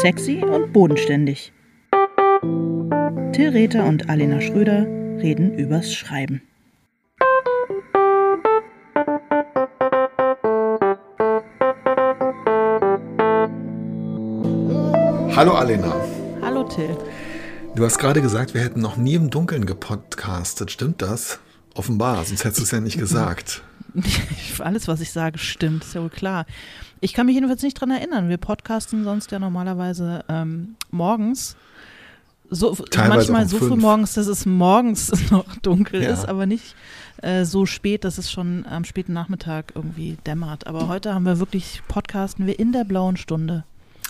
Sexy und bodenständig. Till Rether und Alena Schröder reden übers Schreiben. Hallo Alena. Hallo Till. Du hast gerade gesagt, wir hätten noch nie im Dunkeln gepodcastet. Stimmt das? Offenbar, sonst hättest du es ja nicht gesagt. Alles, was ich sage, stimmt, ist ja wohl klar. Ich kann mich jedenfalls nicht dran erinnern. Wir podcasten sonst ja normalerweise ähm, morgens. So, manchmal um so früh fünf. morgens, dass es morgens noch dunkel Ja. ist, aber nicht äh, so spät, dass es schon am späten Nachmittag irgendwie dämmert. Aber heute haben wir wirklich, podcasten wir in der blauen Stunde.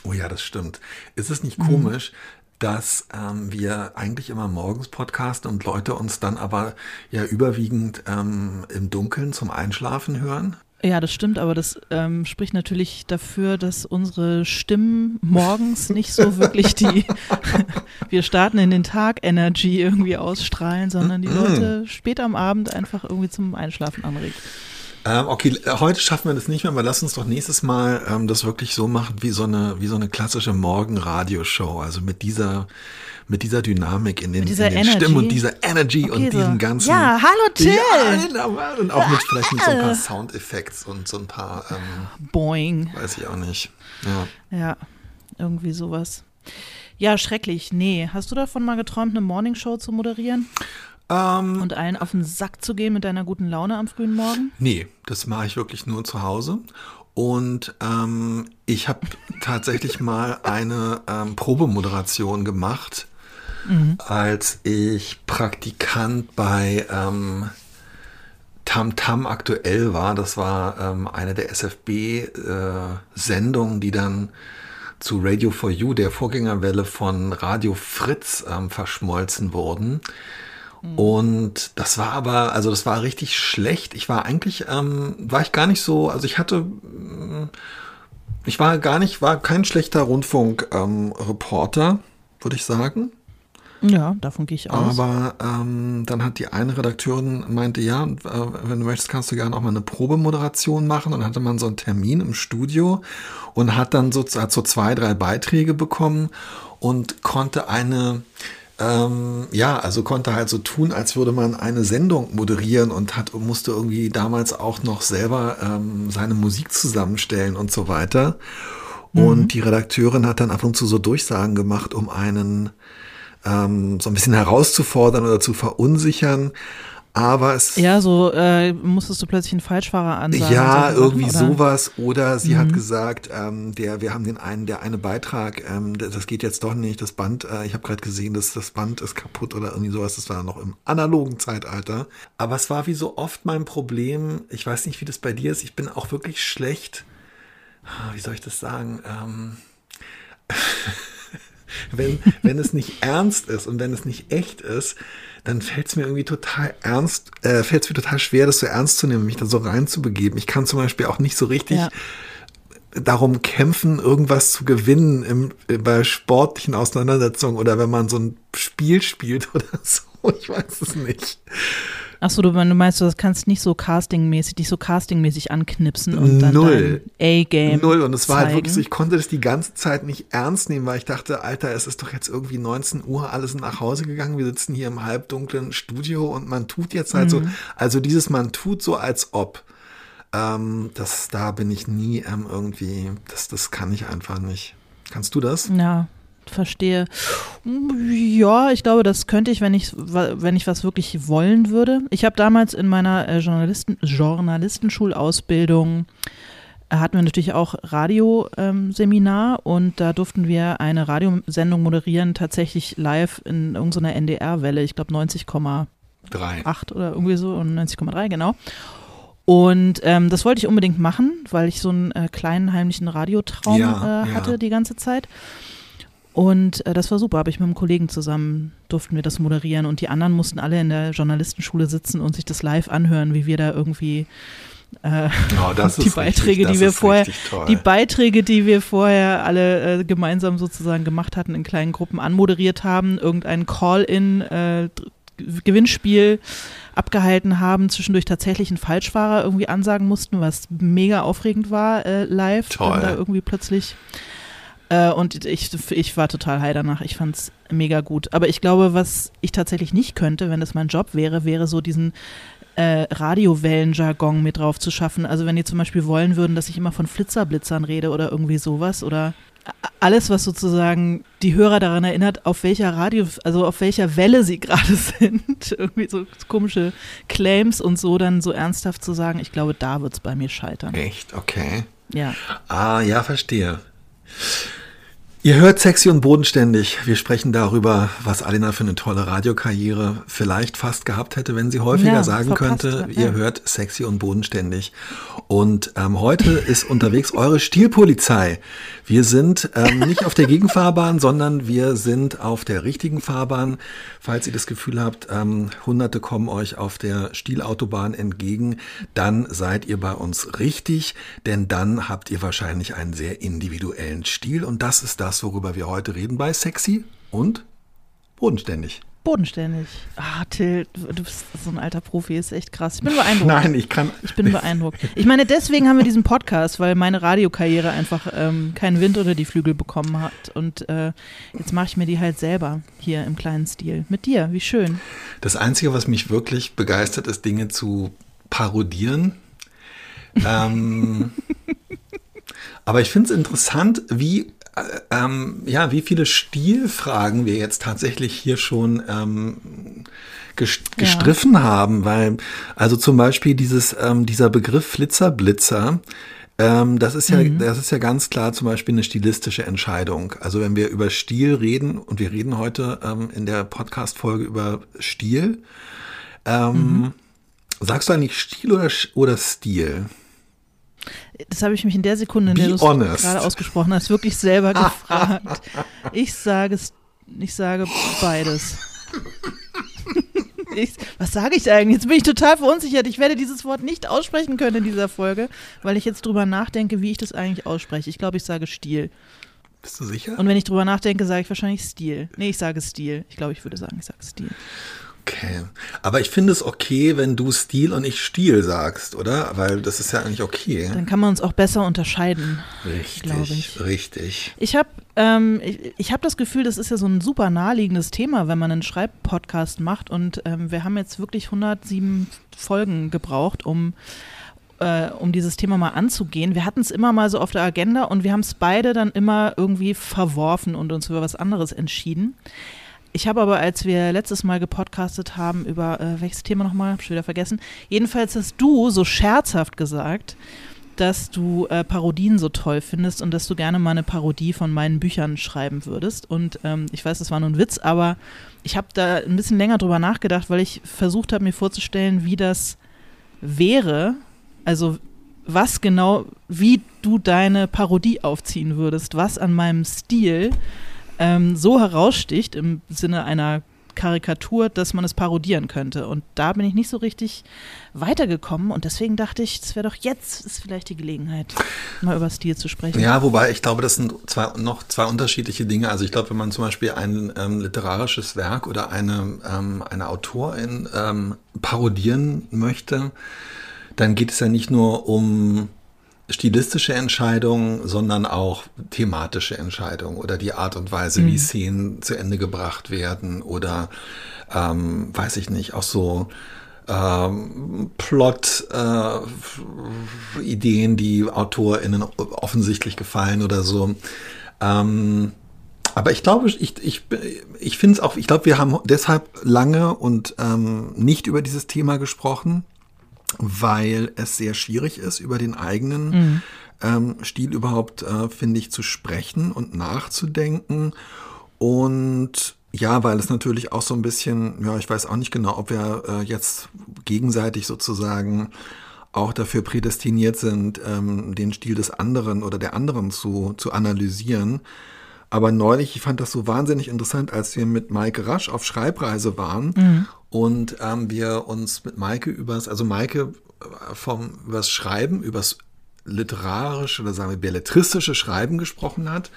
Oh ja, das stimmt. Ist es Mhm. nicht komisch, dass ähm, wir eigentlich immer morgens podcasten und Leute uns dann aber ja überwiegend ähm, im Dunkeln zum Einschlafen hören? Ja, das stimmt, aber das ähm, spricht natürlich dafür, dass unsere Stimmen morgens nicht so wirklich die wir starten in den Tag Energy irgendwie ausstrahlen, sondern die Leute später am Abend einfach irgendwie zum Einschlafen anregt. Ähm, okay, heute schaffen wir das nicht mehr, aber lass uns doch nächstes Mal ähm, das wirklich so machen wie so eine, wie so eine klassische Morgenradioshow. Also mit dieser, mit dieser Dynamik in den, in den? Stimmen und dieser Energy Okay, und so. diesem ganzen. Ja, hallo Till! Ja, und auch mit vielleicht mit so ein paar Soundeffekts und so ein paar, ähm, Boing. weiß ich auch nicht. Ja. Ja, irgendwie sowas. Ja, schrecklich. Nee, hast du davon mal geträumt, eine Morningshow zu moderieren Ähm, und allen auf den Sack zu gehen mit deiner guten Laune am frühen Morgen? Nee, das mache ich wirklich nur zu Hause. Und ähm, ich habe tatsächlich mal eine ähm, Probemoderation gemacht, als ich Praktikant bei ähm, Tam Tam aktuell war. Das war ähm, eine der SFB-Sendungen, die dann zu Radio for You, der Vorgängerwelle von Radio Fritz, ähm, verschmolzen wurden. Und das war aber, also das war richtig schlecht. Ich war eigentlich, ähm, war ich gar nicht so, also ich hatte, mm, ich war gar nicht, war kein schlechter Rundfunk-Reporter, ähm, würde ich sagen. Ja, davon gehe ich aus. Aber ähm, dann hat die eine Redakteurin meinte, ja, äh, wenn du möchtest, kannst du gerne auch mal eine Probemoderation machen. Und dann hatte man so einen Termin im Studio und hat dann so, hat so zwei, drei Beiträge bekommen und konnte eine, ähm, ja, also konnte halt so tun, als würde man eine Sendung moderieren und hat musste irgendwie damals auch noch selber ähm, seine Musik zusammenstellen und so weiter. Und die Redakteurin hat dann ab und zu so Durchsagen gemacht, um einen ähm, so ein bisschen herauszufordern oder zu verunsichern. Aber es Ja, so äh, musstest du plötzlich einen Falschfahrer ansagen. ja, solche irgendwie Sachen, oder? sowas. Oder sie hat gesagt, ähm, der, wir haben den einen, der eine Beitrag, ähm, das das geht jetzt doch nicht, das Band, äh, ich habe gerade gesehen, dass das Band ist kaputt oder irgendwie sowas. Das war noch im analogen Zeitalter. Aber es war wie so oft mein Problem. Ich weiß nicht, wie das bei dir ist. Ich bin auch wirklich schlecht. Ah, Wie soll ich das sagen? Ähm, wenn, wenn es nicht ernst ist und wenn es nicht echt ist, dann fällt es mir irgendwie total ernst, äh, fällt es mir total schwer, das so ernst zu nehmen, mich da so reinzubegeben. Ich kann zum Beispiel auch nicht so richtig Ja. darum kämpfen, irgendwas zu gewinnen im, äh, bei sportlichen Auseinandersetzungen oder wenn man so ein Spiel spielt oder so. Ich weiß es nicht. Achso, du, du meinst, du das kannst nicht so castingmäßig, dich so castingmäßig anknipsen und dann Null. A-Game. Null. Und es war halt wirklich so, zeigen. ich konnte das die ganze Zeit nicht ernst nehmen, weil ich dachte, Alter, es ist doch jetzt irgendwie 19 Uhr, alle sind nach Hause gegangen, wir sitzen hier im halbdunklen Studio und man tut jetzt halt so, also dieses man tut so als ob. Ähm, das, da bin ich nie ähm, irgendwie, das, das kann ich einfach nicht. Kannst du das? Ja, verstehe. Ja, ich glaube, das könnte ich, wenn ich, wenn ich was wirklich wollen würde. Ich habe damals in meiner äh, Journalisten, Journalistenschulausbildung äh, hatten wir natürlich auch Radioseminar und da durften wir eine Radiosendung moderieren, tatsächlich live in irgendeiner NDR-Welle, ich glaube 90,8 Drei. oder irgendwie so und 90,3, genau. Und ähm, das wollte ich unbedingt machen, weil ich so einen äh, kleinen heimlichen Radiotraum Ja, äh, ja. hatte die ganze Zeit. Und äh, das war super, habe ich mit einem Kollegen zusammen, durften wir das moderieren. Und die anderen mussten alle in der Journalistenschule sitzen und sich das live anhören, wie wir da irgendwie äh, Oh, die Beiträge, richtig, die wir vorher, die Beiträge, die wir vorher alle äh, gemeinsam sozusagen gemacht hatten, in kleinen Gruppen anmoderiert haben, irgendein Call-in, äh, Gewinnspiel abgehalten haben, zwischendurch tatsächlich einen Falschfahrer irgendwie ansagen mussten, was mega aufregend war äh, live, Toll. dann da irgendwie plötzlich Äh, und ich, ich war total high danach. Ich fand es mega gut. Aber ich glaube, was ich tatsächlich nicht könnte, wenn das mein Job wäre, wäre so diesen äh, Radiowellenjargon mit drauf zu schaffen. Also wenn die zum Beispiel wollen würden, dass ich immer von Flitzerblitzern rede oder irgendwie sowas oder alles, was sozusagen die Hörer daran erinnert, auf welcher Radio, also auf welcher Welle sie gerade sind. Irgendwie so komische Claims und so dann so ernsthaft zu sagen, ich glaube, da wird es bei mir scheitern. Echt? Okay. Ja. Ah, ja, verstehe. Ihr hört sexy und bodenständig. Wir sprechen darüber, was Alina für eine tolle Radiokarriere vielleicht fast gehabt hätte, wenn sie häufiger ja, sagen könnte. Ja. Ihr hört sexy und bodenständig. Und ähm, heute ist unterwegs eure Stilpolizei. Wir sind ähm, nicht auf der Gegenfahrbahn, sondern wir sind auf der richtigen Fahrbahn. Falls ihr das Gefühl habt, ähm, Hunderte kommen euch auf der Stielautobahn entgegen, dann seid ihr bei uns richtig, denn dann habt ihr wahrscheinlich einen sehr individuellen Stil und das ist das, worüber wir heute reden bei Sexy und bodenständig bodenständig. Ah, Till, du bist so ein alter Profi, ist echt krass. Ich bin beeindruckt. Nein, ich kann. Ich bin beeindruckt. Ich meine, deswegen haben wir diesen Podcast, weil meine Radiokarriere einfach ähm, keinen Wind unter die Flügel bekommen hat. Und äh, jetzt mache ich mir die halt selber hier im kleinen Stil. Mit dir, wie schön. Das Einzige, was mich wirklich begeistert, ist, Dinge zu parodieren. ähm, aber ich finde es interessant, wie ähm, ja, wie viele Stilfragen wir jetzt tatsächlich hier schon ähm, gestriffen ja. haben, weil also zum Beispiel dieses ähm, dieser Begriff Flitzerblitzer, ähm, das ist ja mhm. das ist ja ganz klar zum Beispiel eine stilistische Entscheidung. Also wenn wir über Stil reden und wir reden heute ähm, in der Podcast-Folge über Stil, ähm, mhm. sagst du eigentlich Stil oder oder Stil? Das habe ich mich in der Sekunde, in der du es gerade ausgesprochen hast, wirklich selber gefragt. Ich sage ich sage beides. Ich, was sage ich eigentlich? Jetzt bin ich total verunsichert. Ich werde dieses Wort nicht aussprechen können in dieser Folge, weil ich jetzt drüber nachdenke, wie ich das eigentlich ausspreche. Ich glaube, ich sage Stil. Bist du sicher? Und wenn ich drüber nachdenke, sage ich wahrscheinlich Stil. Nee, ich sage Stil. Ich glaube, ich würde sagen, ich sage Stil. Okay. Aber ich finde es okay, wenn du Stil und ich Stil sagst, oder? Weil das ist ja eigentlich okay. Dann kann man uns auch besser unterscheiden. Richtig, ich. richtig. Ich habe ähm, ich, ich hab das Gefühl, das ist ja so ein super naheliegendes Thema, wenn man einen Schreibpodcast macht. Und ähm, wir haben jetzt wirklich 107 Folgen gebraucht, um äh, um dieses Thema mal anzugehen. Wir hatten es immer mal so auf der Agenda und wir haben es beide dann immer irgendwie verworfen und uns für was anderes entschieden. Ich habe aber, als wir letztes Mal gepodcastet haben, über äh, welches Thema nochmal, habe ich wieder vergessen. Jedenfalls hast du so scherzhaft gesagt, dass du äh, Parodien so toll findest und dass du gerne mal eine Parodie von meinen Büchern schreiben würdest. Und ähm, ich weiß, das war nur ein Witz, aber ich habe da ein bisschen länger drüber nachgedacht, weil ich versucht habe, mir vorzustellen, wie das wäre. Also was genau, wie du deine Parodie aufziehen würdest, was an meinem Stil ähm, so heraussticht im Sinne einer Karikatur, dass man es parodieren könnte. Und da bin ich nicht so richtig weitergekommen und deswegen dachte ich, es wäre doch jetzt ist vielleicht die Gelegenheit, mal über Stil zu sprechen. Ja, wobei ich glaube, das sind zwei, noch zwei unterschiedliche Dinge. Also ich glaube, wenn man zum Beispiel ein ähm, literarisches Werk oder eine, ähm, eine Autorin ähm, parodieren möchte, dann geht es ja nicht nur um stilistische Entscheidungen, sondern auch thematische Entscheidungen oder die Art und Weise, mhm. wie Szenen zu Ende gebracht werden oder ähm, weiß ich nicht, auch so ähm, Plot-Ideen, äh, die AutorInnen offensichtlich gefallen oder so. Ähm, aber ich glaube, ich, ich, ich finde es auch, ich glaube, wir haben deshalb lange und ähm, nicht über dieses Thema gesprochen weil es sehr schwierig ist, über den eigenen mhm. ähm, Stil überhaupt, äh, finde ich, zu sprechen und nachzudenken. Und ja, weil es natürlich auch so ein bisschen, ja, ich weiß auch nicht genau, ob wir äh, jetzt gegenseitig sozusagen auch dafür prädestiniert sind, ähm, den Stil des anderen oder der anderen zu, zu analysieren. Aber neulich, ich fand das so wahnsinnig interessant, als wir mit Maike Rasch auf Schreibreise waren mhm. und ähm, wir uns mit Maike übers, also Maike äh, vom, übers Schreiben, übers literarische oder sagen wir belletristische Schreiben gesprochen hat,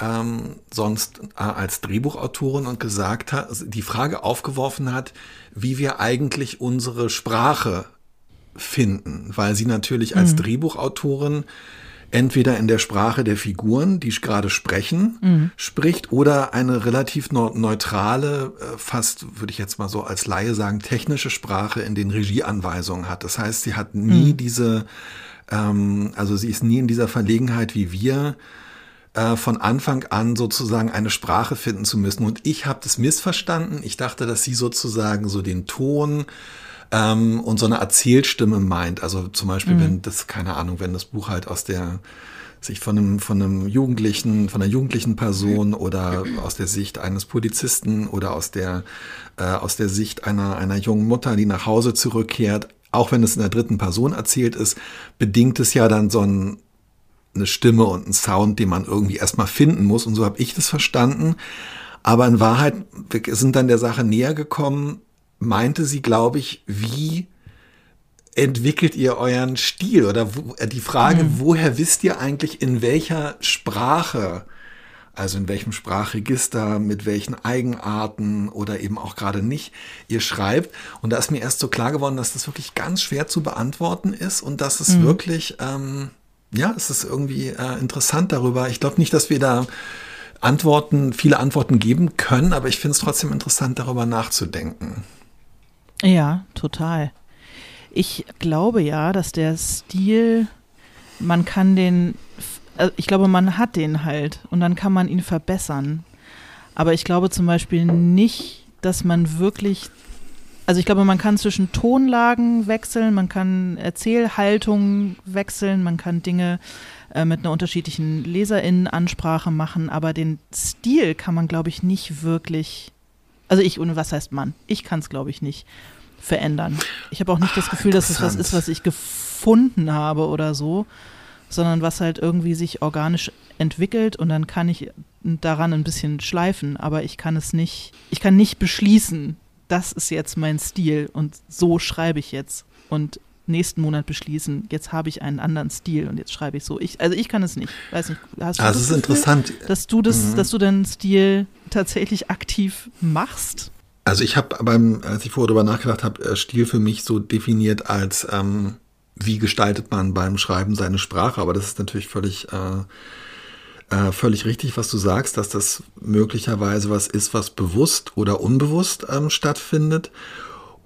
ähm, sonst äh, als Drehbuchautorin und gesagt hat, die Frage aufgeworfen hat, wie wir eigentlich unsere Sprache finden, weil sie natürlich als mhm. Drehbuchautorin entweder in der Sprache der Figuren, die gerade sprechen, mhm. spricht, oder eine relativ neutrale, äh, fast würde ich jetzt mal so als Laie sagen, technische Sprache in den Regieanweisungen hat. Das heißt, sie hat nie mhm. diese, ähm, also sie ist nie in dieser Verlegenheit wie wir, äh, von Anfang an sozusagen eine Sprache finden zu müssen. Und ich habe das missverstanden. Ich dachte, dass sie sozusagen so den Ton ähm, und so eine Erzählstimme meint. Also zum Beispiel, mhm. wenn das, keine Ahnung, wenn das Buch halt aus der sich von einem, von einem Jugendlichen, von einer jugendlichen Person oder aus der Sicht eines Polizisten oder aus der, äh, aus der Sicht einer, einer jungen Mutter, die nach Hause zurückkehrt, auch wenn es in der dritten Person erzählt ist, bedingt es ja dann so ein, eine Stimme und einen Sound, den man irgendwie erstmal finden muss. Und so habe ich das verstanden. Aber in Wahrheit sind dann der Sache näher gekommen, meinte sie, glaube ich, wie entwickelt ihr euren Stil? Oder wo, äh, die Frage, mhm. woher wisst ihr eigentlich, in welcher Sprache, also in welchem Sprachregister, mit welchen Eigenarten oder eben auch gerade nicht ihr schreibt? Und da ist mir erst so klar geworden, dass das wirklich ganz schwer zu beantworten ist und dass es mhm. wirklich, ähm, ja, es ist irgendwie äh, interessant darüber. Ich glaube nicht, dass wir da Antworten, viele Antworten geben können, aber ich finde es trotzdem interessant, darüber nachzudenken. Ja, total. Ich glaube ja, dass der Stil, man kann den, also ich glaube, man hat den halt und dann kann man ihn verbessern. Aber ich glaube zum Beispiel nicht, dass man wirklich, also ich glaube, man kann zwischen Tonlagen wechseln, man kann Erzählhaltung wechseln, man kann Dinge äh, mit einer unterschiedlichen Leserinnenansprache machen, aber den Stil kann man, glaube ich, nicht wirklich also ich, und was heißt Mann? Ich kann es, glaube ich, nicht verändern. Ich habe auch nicht das Gefühl, dass es was ist, was ich gefunden habe oder so, sondern was halt irgendwie sich organisch entwickelt und dann kann ich daran ein bisschen schleifen, aber ich kann es nicht, ich kann nicht beschließen, das ist jetzt mein Stil und so schreibe ich jetzt und nächsten Monat beschließen, jetzt habe ich einen anderen Stil und jetzt schreibe ich so. Ich, also ich kann es nicht. Weiß nicht, hast du also das ist Gefühl, interessant. Dass du das, mhm. dass du deinen Stil tatsächlich aktiv machst? Also ich habe beim, als ich vorher darüber nachgedacht habe, äh, Stil für mich so definiert als ähm, wie gestaltet man beim Schreiben seine Sprache, aber das ist natürlich völlig äh, äh, völlig richtig, was du sagst, dass das möglicherweise was ist, was bewusst oder unbewusst ähm, stattfindet.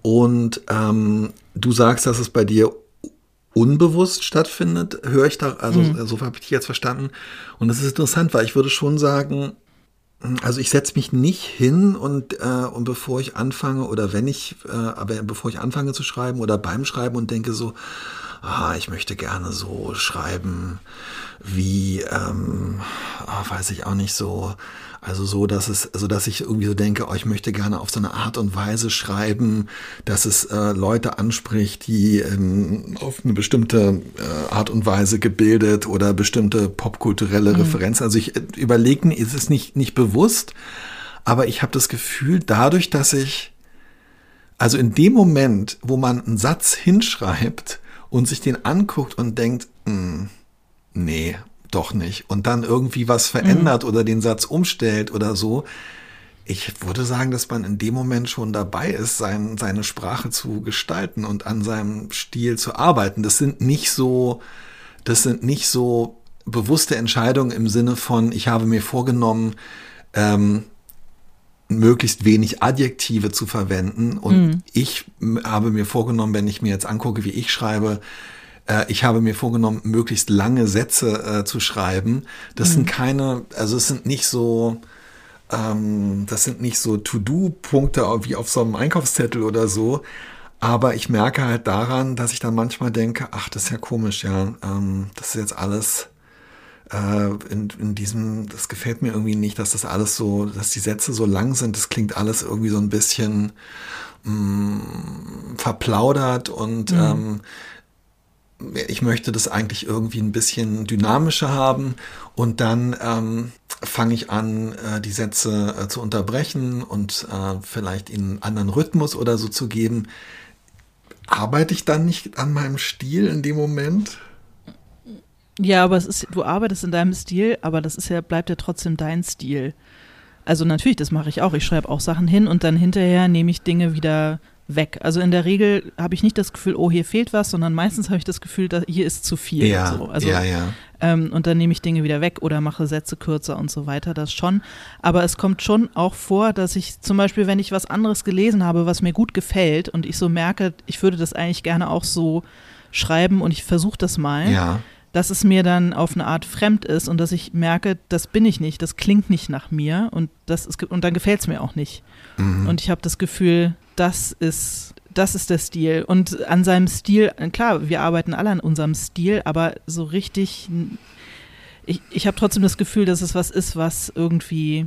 Und ähm, du sagst, dass es bei dir unbewusst stattfindet, höre ich da, also mhm. so habe ich dich jetzt verstanden. Und das ist interessant, weil ich würde schon sagen, also ich setze mich nicht hin und, äh, und bevor ich anfange oder wenn ich, äh, aber bevor ich anfange zu schreiben oder beim Schreiben und denke so, ah, ich möchte gerne so schreiben wie, ähm, oh, weiß ich auch nicht so, also so, dass es, also dass ich irgendwie so denke, oh, ich möchte gerne auf so eine Art und Weise schreiben, dass es äh, Leute anspricht, die ähm, auf eine bestimmte äh, Art und Weise gebildet oder bestimmte popkulturelle mhm. Referenzen. Also ich äh, überlege mir, ist es nicht, nicht bewusst, aber ich habe das Gefühl, dadurch, dass ich, also in dem Moment, wo man einen Satz hinschreibt und sich den anguckt und denkt, mh, hm, nee, doch nicht und dann irgendwie was verändert mhm. oder den Satz umstellt oder so. Ich würde sagen, dass man in dem Moment schon dabei ist, sein, seine Sprache zu gestalten und an seinem Stil zu arbeiten. Das sind nicht so, das sind nicht so bewusste Entscheidungen im Sinne von, ich habe mir vorgenommen, ähm, möglichst wenig Adjektive zu verwenden und mhm. ich habe mir vorgenommen, wenn ich mir jetzt angucke, wie ich schreibe, äh, ich habe mir vorgenommen, möglichst lange Sätze äh, zu schreiben. Das mhm. sind keine, also es sind nicht so, ähm, das sind nicht so To-Do-Punkte wie auf so einem Einkaufszettel oder so. Aber ich merke halt daran, dass ich dann manchmal denke, ach, das ist ja komisch, ja, ähm, das ist jetzt alles äh, in, in diesem, das gefällt mir irgendwie nicht, dass das alles so, dass die Sätze so lang sind. Das klingt alles irgendwie so ein bisschen mh, mm, verplaudert und mhm. ähm, ich möchte das eigentlich irgendwie ein bisschen dynamischer haben und dann ähm, fange ich an, äh, die Sätze äh, zu unterbrechen und äh, vielleicht ihnen einen anderen Rhythmus oder so zu geben. Arbeite ich dann nicht an meinem Stil in dem Moment? Ja, aber es ist, du arbeitest in deinem Stil, aber das ist ja, bleibt ja trotzdem dein Stil. Also natürlich, das mache ich auch. Ich schreibe auch Sachen hin und dann hinterher nehme ich Dinge wieder weg. Also in der Regel habe ich nicht das Gefühl, oh, hier fehlt was, sondern meistens habe ich das Gefühl, dass hier ist zu viel. Ja, so. also, ja, ja. Ähm, und dann nehme ich Dinge wieder weg oder mache Sätze kürzer und so weiter, das schon. Aber es kommt schon auch vor, dass ich zum Beispiel, wenn ich was anderes gelesen habe, was mir gut gefällt und ich so merke, ich würde das eigentlich gerne auch so schreiben und ich versuche das mal. Ja. Dass es mir dann auf eine Art fremd ist und dass ich merke, das bin ich nicht, das klingt nicht nach mir und das ist, und dann gefällt es mir auch nicht. Mhm. Und ich habe das Gefühl, das ist, das ist der Stil. Und an seinem Stil, klar, wir arbeiten alle an unserem Stil, aber so richtig, ich, ich habe trotzdem das Gefühl, dass es was ist, was irgendwie,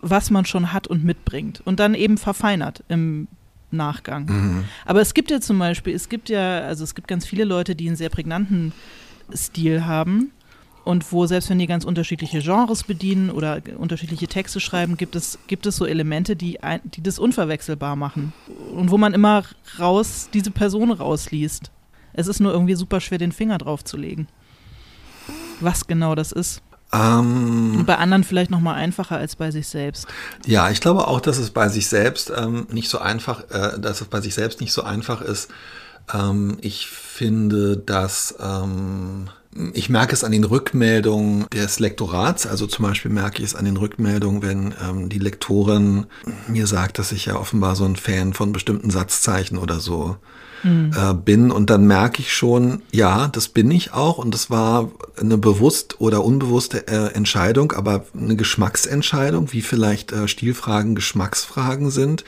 was man schon hat und mitbringt. Und dann eben verfeinert im Nachgang. Mhm. Aber es gibt ja zum Beispiel, es gibt ja, also es gibt ganz viele Leute, die einen sehr prägnanten Stil haben und wo selbst wenn die ganz unterschiedliche Genres bedienen oder unterschiedliche Texte schreiben, gibt es, gibt es so Elemente, die, ein, die das unverwechselbar machen und wo man immer raus, diese Person rausliest. Es ist nur irgendwie super schwer, den Finger drauf zu legen. Was genau das ist. Ähm, Und bei anderen vielleicht noch mal einfacher als bei sich selbst. Ja, ich glaube auch, dass es bei sich selbst ähm, nicht so einfach, äh, dass es bei sich selbst nicht so einfach ist. Ähm, ich finde, dass ähm, ich merke es an den Rückmeldungen des Lektorats. Also zum Beispiel merke ich es an den Rückmeldungen, wenn ähm, die Lektorin mir sagt, dass ich ja offenbar so ein Fan von bestimmten Satzzeichen oder so äh, bin. Und dann merke ich schon, ja, das bin ich auch. Und das war eine bewusst oder unbewusste äh, Entscheidung, aber eine Geschmacksentscheidung, wie vielleicht äh, Stilfragen Geschmacksfragen sind.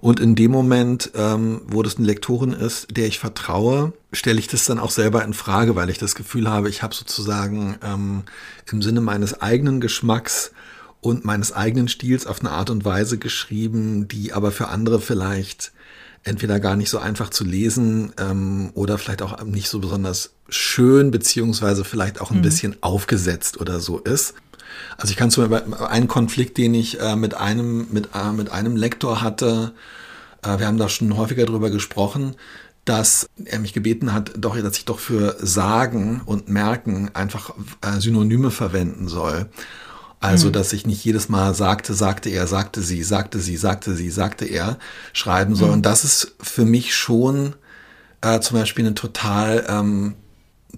Und in dem Moment, ähm, wo das eine Lektorin ist, der ich vertraue, stelle ich das dann auch selber in Frage, weil ich das Gefühl habe, ich habe sozusagen ähm, im Sinne meines eigenen Geschmacks und meines eigenen Stils auf eine Art und Weise geschrieben, die aber für andere vielleicht entweder gar nicht so einfach zu lesen ähm, oder vielleicht auch nicht so besonders schön, beziehungsweise vielleicht auch ein bisschen aufgesetzt oder so ist. Also ich kann zum Beispiel einen Konflikt, den ich äh, mit einem mit äh, mit einem Lektor hatte, äh, wir haben da schon häufiger drüber gesprochen, dass er mich gebeten hat, doch, dass ich doch für sagen und merken einfach äh, Synonyme verwenden soll. Also, dass ich nicht jedes Mal sagte, sagte er, sagte sie, sagte sie, sagte sie, sagte er schreiben soll. Und das ist für mich schon äh, zum Beispiel eine total ähm,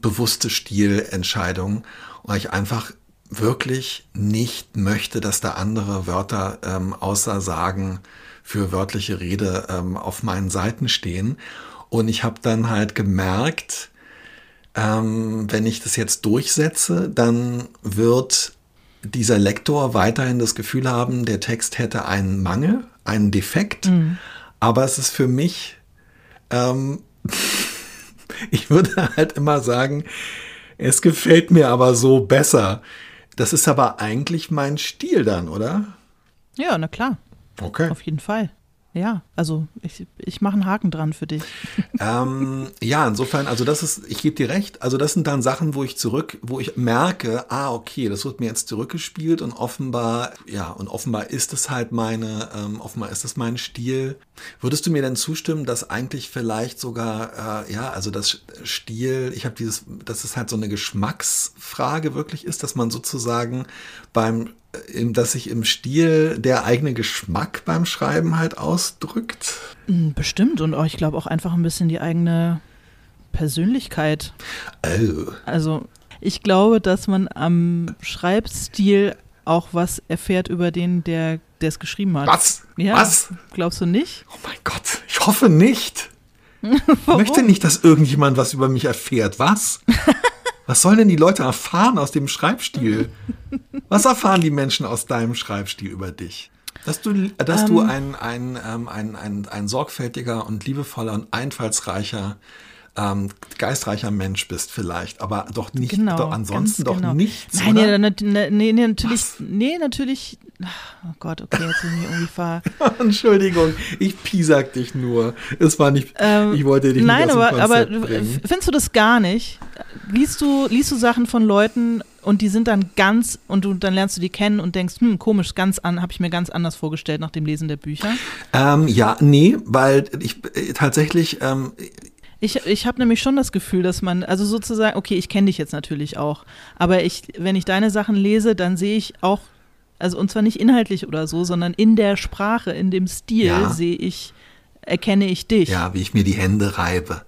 bewusste Stilentscheidung, weil ich einfach wirklich nicht möchte, dass da andere Wörter ähm, außer Sagen für wörtliche Rede ähm, auf meinen Seiten stehen. Und ich habe dann halt gemerkt, ähm, wenn ich das jetzt durchsetze, dann wird dieser Lektor weiterhin das Gefühl haben, der Text hätte einen Mangel, einen Defekt. Aber es ist für mich, ähm, ich würde halt immer sagen, es gefällt mir aber so besser. Das ist aber eigentlich mein Stil dann, oder? Ja, na klar, Okay. auf jeden Fall. Ja, also ich, ich mache einen Haken dran für dich. ähm, ja, insofern, also das ist, ich gebe dir recht, also das sind dann Sachen, wo ich zurück, wo ich merke, ah, okay, das wird mir jetzt zurückgespielt und offenbar, ja, und offenbar ist es halt meine, ähm, offenbar ist es mein Stil. Würdest du mir denn zustimmen, dass eigentlich vielleicht sogar, äh, ja, also das Stil, ich habe dieses, dass es halt so eine Geschmacksfrage wirklich ist, dass man sozusagen beim im, dass sich im Stil der eigene Geschmack beim Schreiben halt ausdrückt. Mm, Bestimmt und auch, ich glaube auch einfach ein bisschen die eigene Persönlichkeit. Oh. Also ich glaube, dass man am Schreibstil auch was erfährt über den, der der es geschrieben hat. Was? Ja, Was? glaubst du nicht? Oh mein Gott, ich hoffe nicht. Ich möchte nicht, dass irgendjemand was über mich erfährt. Was? Was sollen denn die Leute erfahren aus dem Schreibstil? Was erfahren die Menschen aus deinem Schreibstil über dich? Dass du, dass du ein, ein, ähm, ein, ein, ein sorgfältiger und liebevoller und einfallsreicher, ähm, geistreicher Mensch bist vielleicht, aber doch nicht, Genau. doch ansonsten ganz doch genau. nichts, Nein, oder? nee, nee, nee, nee, natürlich, Was? nee, natürlich. Oh Gott, okay, jetzt bin ich irgendwie ver. Entschuldigung, ich piesag dich nur. Es war nicht, Ähm, ich wollte dich Nein, nicht dem aber, aber bringen. findest du das gar nicht? Liest du, liest du Sachen von Leuten und die sind dann ganz und du, dann lernst du die kennen und denkst, hm, komisch, ganz an, habe ich mir ganz anders vorgestellt nach dem Lesen der Bücher. Ähm, ja, nee, weil ich äh, tatsächlich, ähm, Ich, ich habe nämlich schon das Gefühl, dass man, also sozusagen, okay, ich kenne dich jetzt natürlich auch, aber ich, wenn ich deine Sachen lese, dann sehe ich auch, also und zwar nicht inhaltlich oder so, sondern in der Sprache, in dem Stil Ja. sehe ich erkenne ich dich. Ja, wie ich mir die Hände reibe.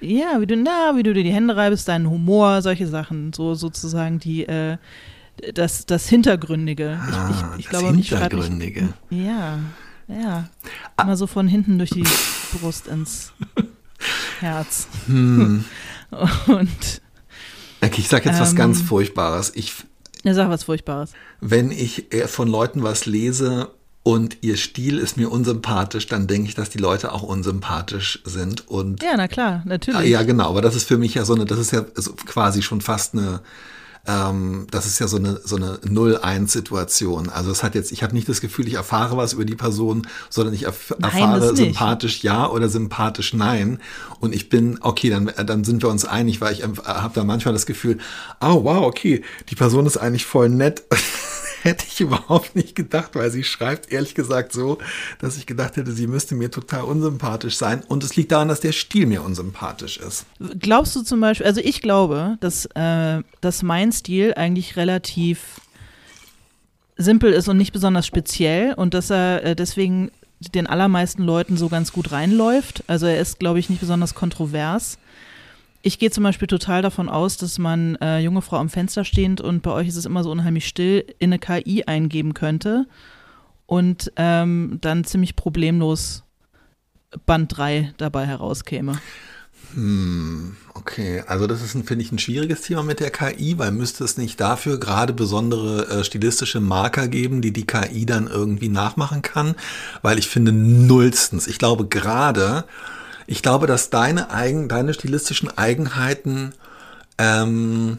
Ja, wie du, na, wie du dir die Hände reibst, deinen Humor, solche Sachen, so sozusagen die, äh, das, das Hintergründige. Ah, ich, ich, ich das glaube, ich Hintergründige. Nicht, ja, ja. Immer so von hinten durch die Brust ins Herz. Hm. Und ich sag jetzt was Ähm. ganz Furchtbares. Ich, ja, sag was Furchtbares. wenn ich eher von Leuten was lese und ihr Stil ist mir unsympathisch, dann denke ich, dass die Leute auch unsympathisch sind und Ja, na klar, natürlich. Ah, Ja, genau, aber das ist für mich ja so eine, das ist ja quasi schon fast eine, ähm, das ist ja so eine, so eine 0-1-Situation. Also es hat jetzt, ich habe nicht das Gefühl, ich erfahre was über die Person, sondern ich erf Nein, erfahre sympathisch ja oder sympathisch nein. Und ich bin, okay, dann, dann sind wir uns einig, weil ich habe da manchmal das Gefühl, oh wow, okay, die Person ist eigentlich voll nett. Hätte ich überhaupt nicht gedacht, weil sie schreibt ehrlich gesagt so, dass ich gedacht hätte, sie müsste mir total unsympathisch sein. Und es liegt daran, dass der Stil mir unsympathisch ist. Glaubst du zum Beispiel, also ich glaube, dass, äh, dass mein Stil eigentlich relativ simpel ist und nicht besonders speziell und dass er äh, deswegen den allermeisten Leuten so ganz gut reinläuft. Also er ist, glaube ich, nicht besonders kontrovers. Ich gehe zum Beispiel total davon aus, dass man äh, junge Frau am Fenster stehend und bei euch ist es immer so unheimlich still, in eine KI eingeben könnte und ähm, dann ziemlich problemlos Band 3 dabei herauskäme. Okay, also das ist, finde ich, ein schwieriges Thema mit der KI, weil müsste es nicht dafür gerade besondere äh, stilistische Marker geben, die die KI dann irgendwie nachmachen kann? Weil ich finde nullstens, ich glaube gerade, ich glaube, dass deine eigen, deine stilistischen Eigenheiten, ähm,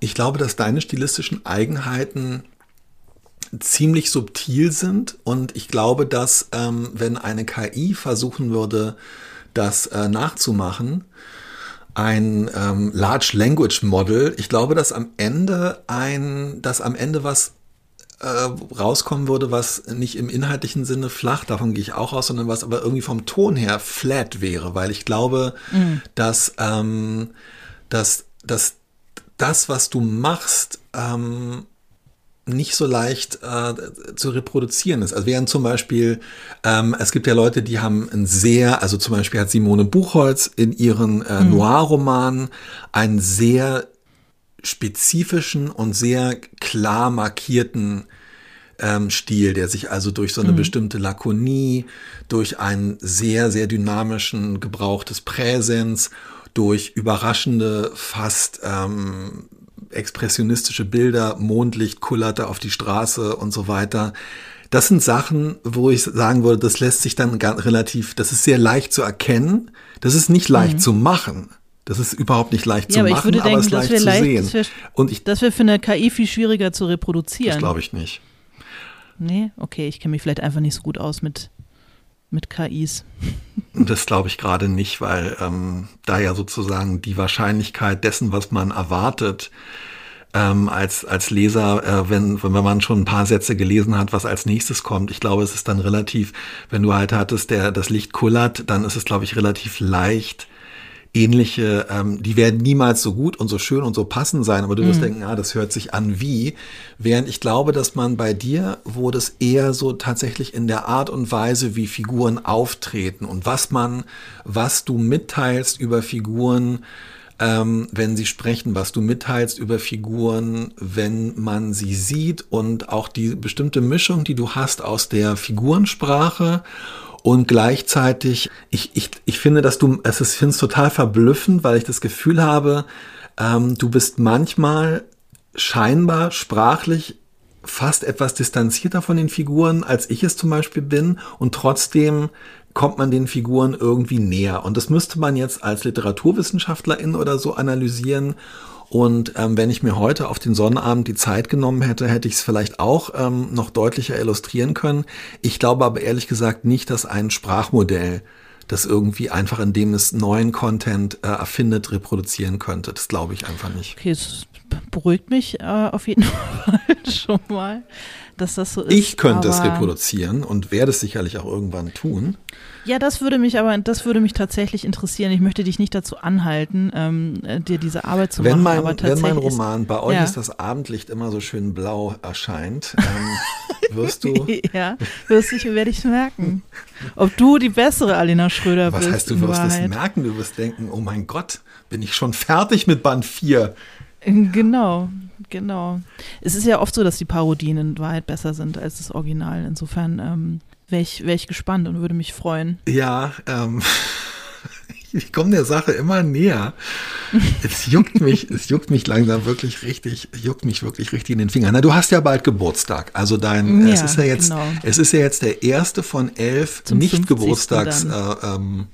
ich glaube, dass deine stilistischen Eigenheiten ziemlich subtil sind. Und ich glaube, dass ähm, wenn eine KI versuchen würde, das äh, nachzumachen, ein ähm, Large Language Model, ich glaube, dass am Ende ein, dass am Ende was äh, rauskommen würde, was nicht im inhaltlichen Sinne flach, davon gehe ich auch aus, sondern was aber irgendwie vom Ton her flat wäre, weil ich glaube, dass, ähm, dass, dass das, was du machst, ähm, nicht so leicht äh, zu reproduzieren ist. Also während zum Beispiel, ähm, es gibt ja Leute, die haben ein sehr, also zum Beispiel hat Simone Buchholz in ihren äh, Noir-Romanen einen sehr spezifischen und sehr klar markierten ähm, Stil, der sich also durch so eine bestimmte Lakonie, durch einen sehr, sehr dynamischen Gebrauch des Präsens, durch überraschende, fast ähm, expressionistische Bilder, Mondlicht kullerte auf die Straße und so weiter. Das sind Sachen, wo ich sagen würde, das lässt sich dann relativ, das ist sehr leicht zu erkennen. Das ist nicht leicht zu machen. Das ist überhaupt nicht leicht Ja, zu aber ich machen, würde aber denken, es ist das leicht wäre zu leicht, sehen. das wär- Und ich, Das wäre für eine KI viel schwieriger zu das reproduzieren. glaube ich nicht. Nee, okay, ich kenne mich vielleicht einfach nicht so gut aus mit, mit KIs. Das glaube ich gerade nicht, weil ähm, da ja sozusagen die Wahrscheinlichkeit dessen, was man erwartet, ähm, als, als Leser, äh, wenn, wenn man schon ein paar Sätze gelesen hat, was als nächstes kommt. Ich glaube, es ist dann relativ, wenn du halt hattest, der, das Licht kullert, dann ist es, glaube ich, relativ leicht, ähnliche, ähm, die werden niemals so gut und so schön und so passend sein, aber du wirst denken, ah, das hört sich an wie. Während ich glaube, dass man bei dir, wo das eher so tatsächlich in der Art und Weise, wie Figuren auftreten und was man, was du mitteilst über Figuren, ähm, wenn sie sprechen, was du mitteilst über Figuren, wenn man sie sieht und auch die bestimmte Mischung, die du hast aus der Figurensprache und gleichzeitig, ich, ich, ich finde, dass du, es ist, finde es total verblüffend, weil ich das Gefühl habe, ähm, du bist manchmal scheinbar sprachlich fast etwas distanzierter von den Figuren, als ich es zum Beispiel bin. Und trotzdem kommt man den Figuren irgendwie näher. Und das müsste man jetzt als Literaturwissenschaftlerin oder so analysieren. Und ähm, wenn ich mir heute auf den Sonnabend die Zeit genommen hätte, hätte ich es vielleicht auch ähm, noch deutlicher illustrieren können. Ich glaube aber ehrlich gesagt nicht, dass ein Sprachmodell das irgendwie einfach, indem es neuen Content äh, erfindet, reproduzieren könnte. Das glaube ich einfach nicht. Okay, es beruhigt mich äh, auf jeden Fall schon mal. Dass das so ist. Ich könnte es reproduzieren und werde es sicherlich auch irgendwann tun. Ja, das würde mich aber, das würde mich tatsächlich interessieren. Ich möchte dich nicht dazu anhalten, ähm, äh, dir diese Arbeit zu Wenn machen. mein, wenn mein Roman bei euch ja. ist das Abendlicht immer so schön blau erscheint, ähm, wirst du. ja, wirst ich, werde ich merken. Ob du die bessere Alina Schröder Was bist. heißt, du wirst es merken, du wirst denken, oh mein Gott, bin ich schon fertig mit Band 4. Genau, genau. Es ist ja oft so, dass die Parodien in Wahrheit besser sind als das Original. Insofern ähm, wäre ich, wär ich gespannt und würde mich freuen. Ja, ähm, ich komme der Sache immer näher. Es juckt mich, es juckt mich langsam wirklich richtig, juckt mich wirklich richtig in den Fingern. Na, du hast ja bald Geburtstag. Also dein, es Ja, ist ja jetzt, genau. es ist ja jetzt der erste von elf Zum 50. Nicht-Geburtstags, äh, ähm.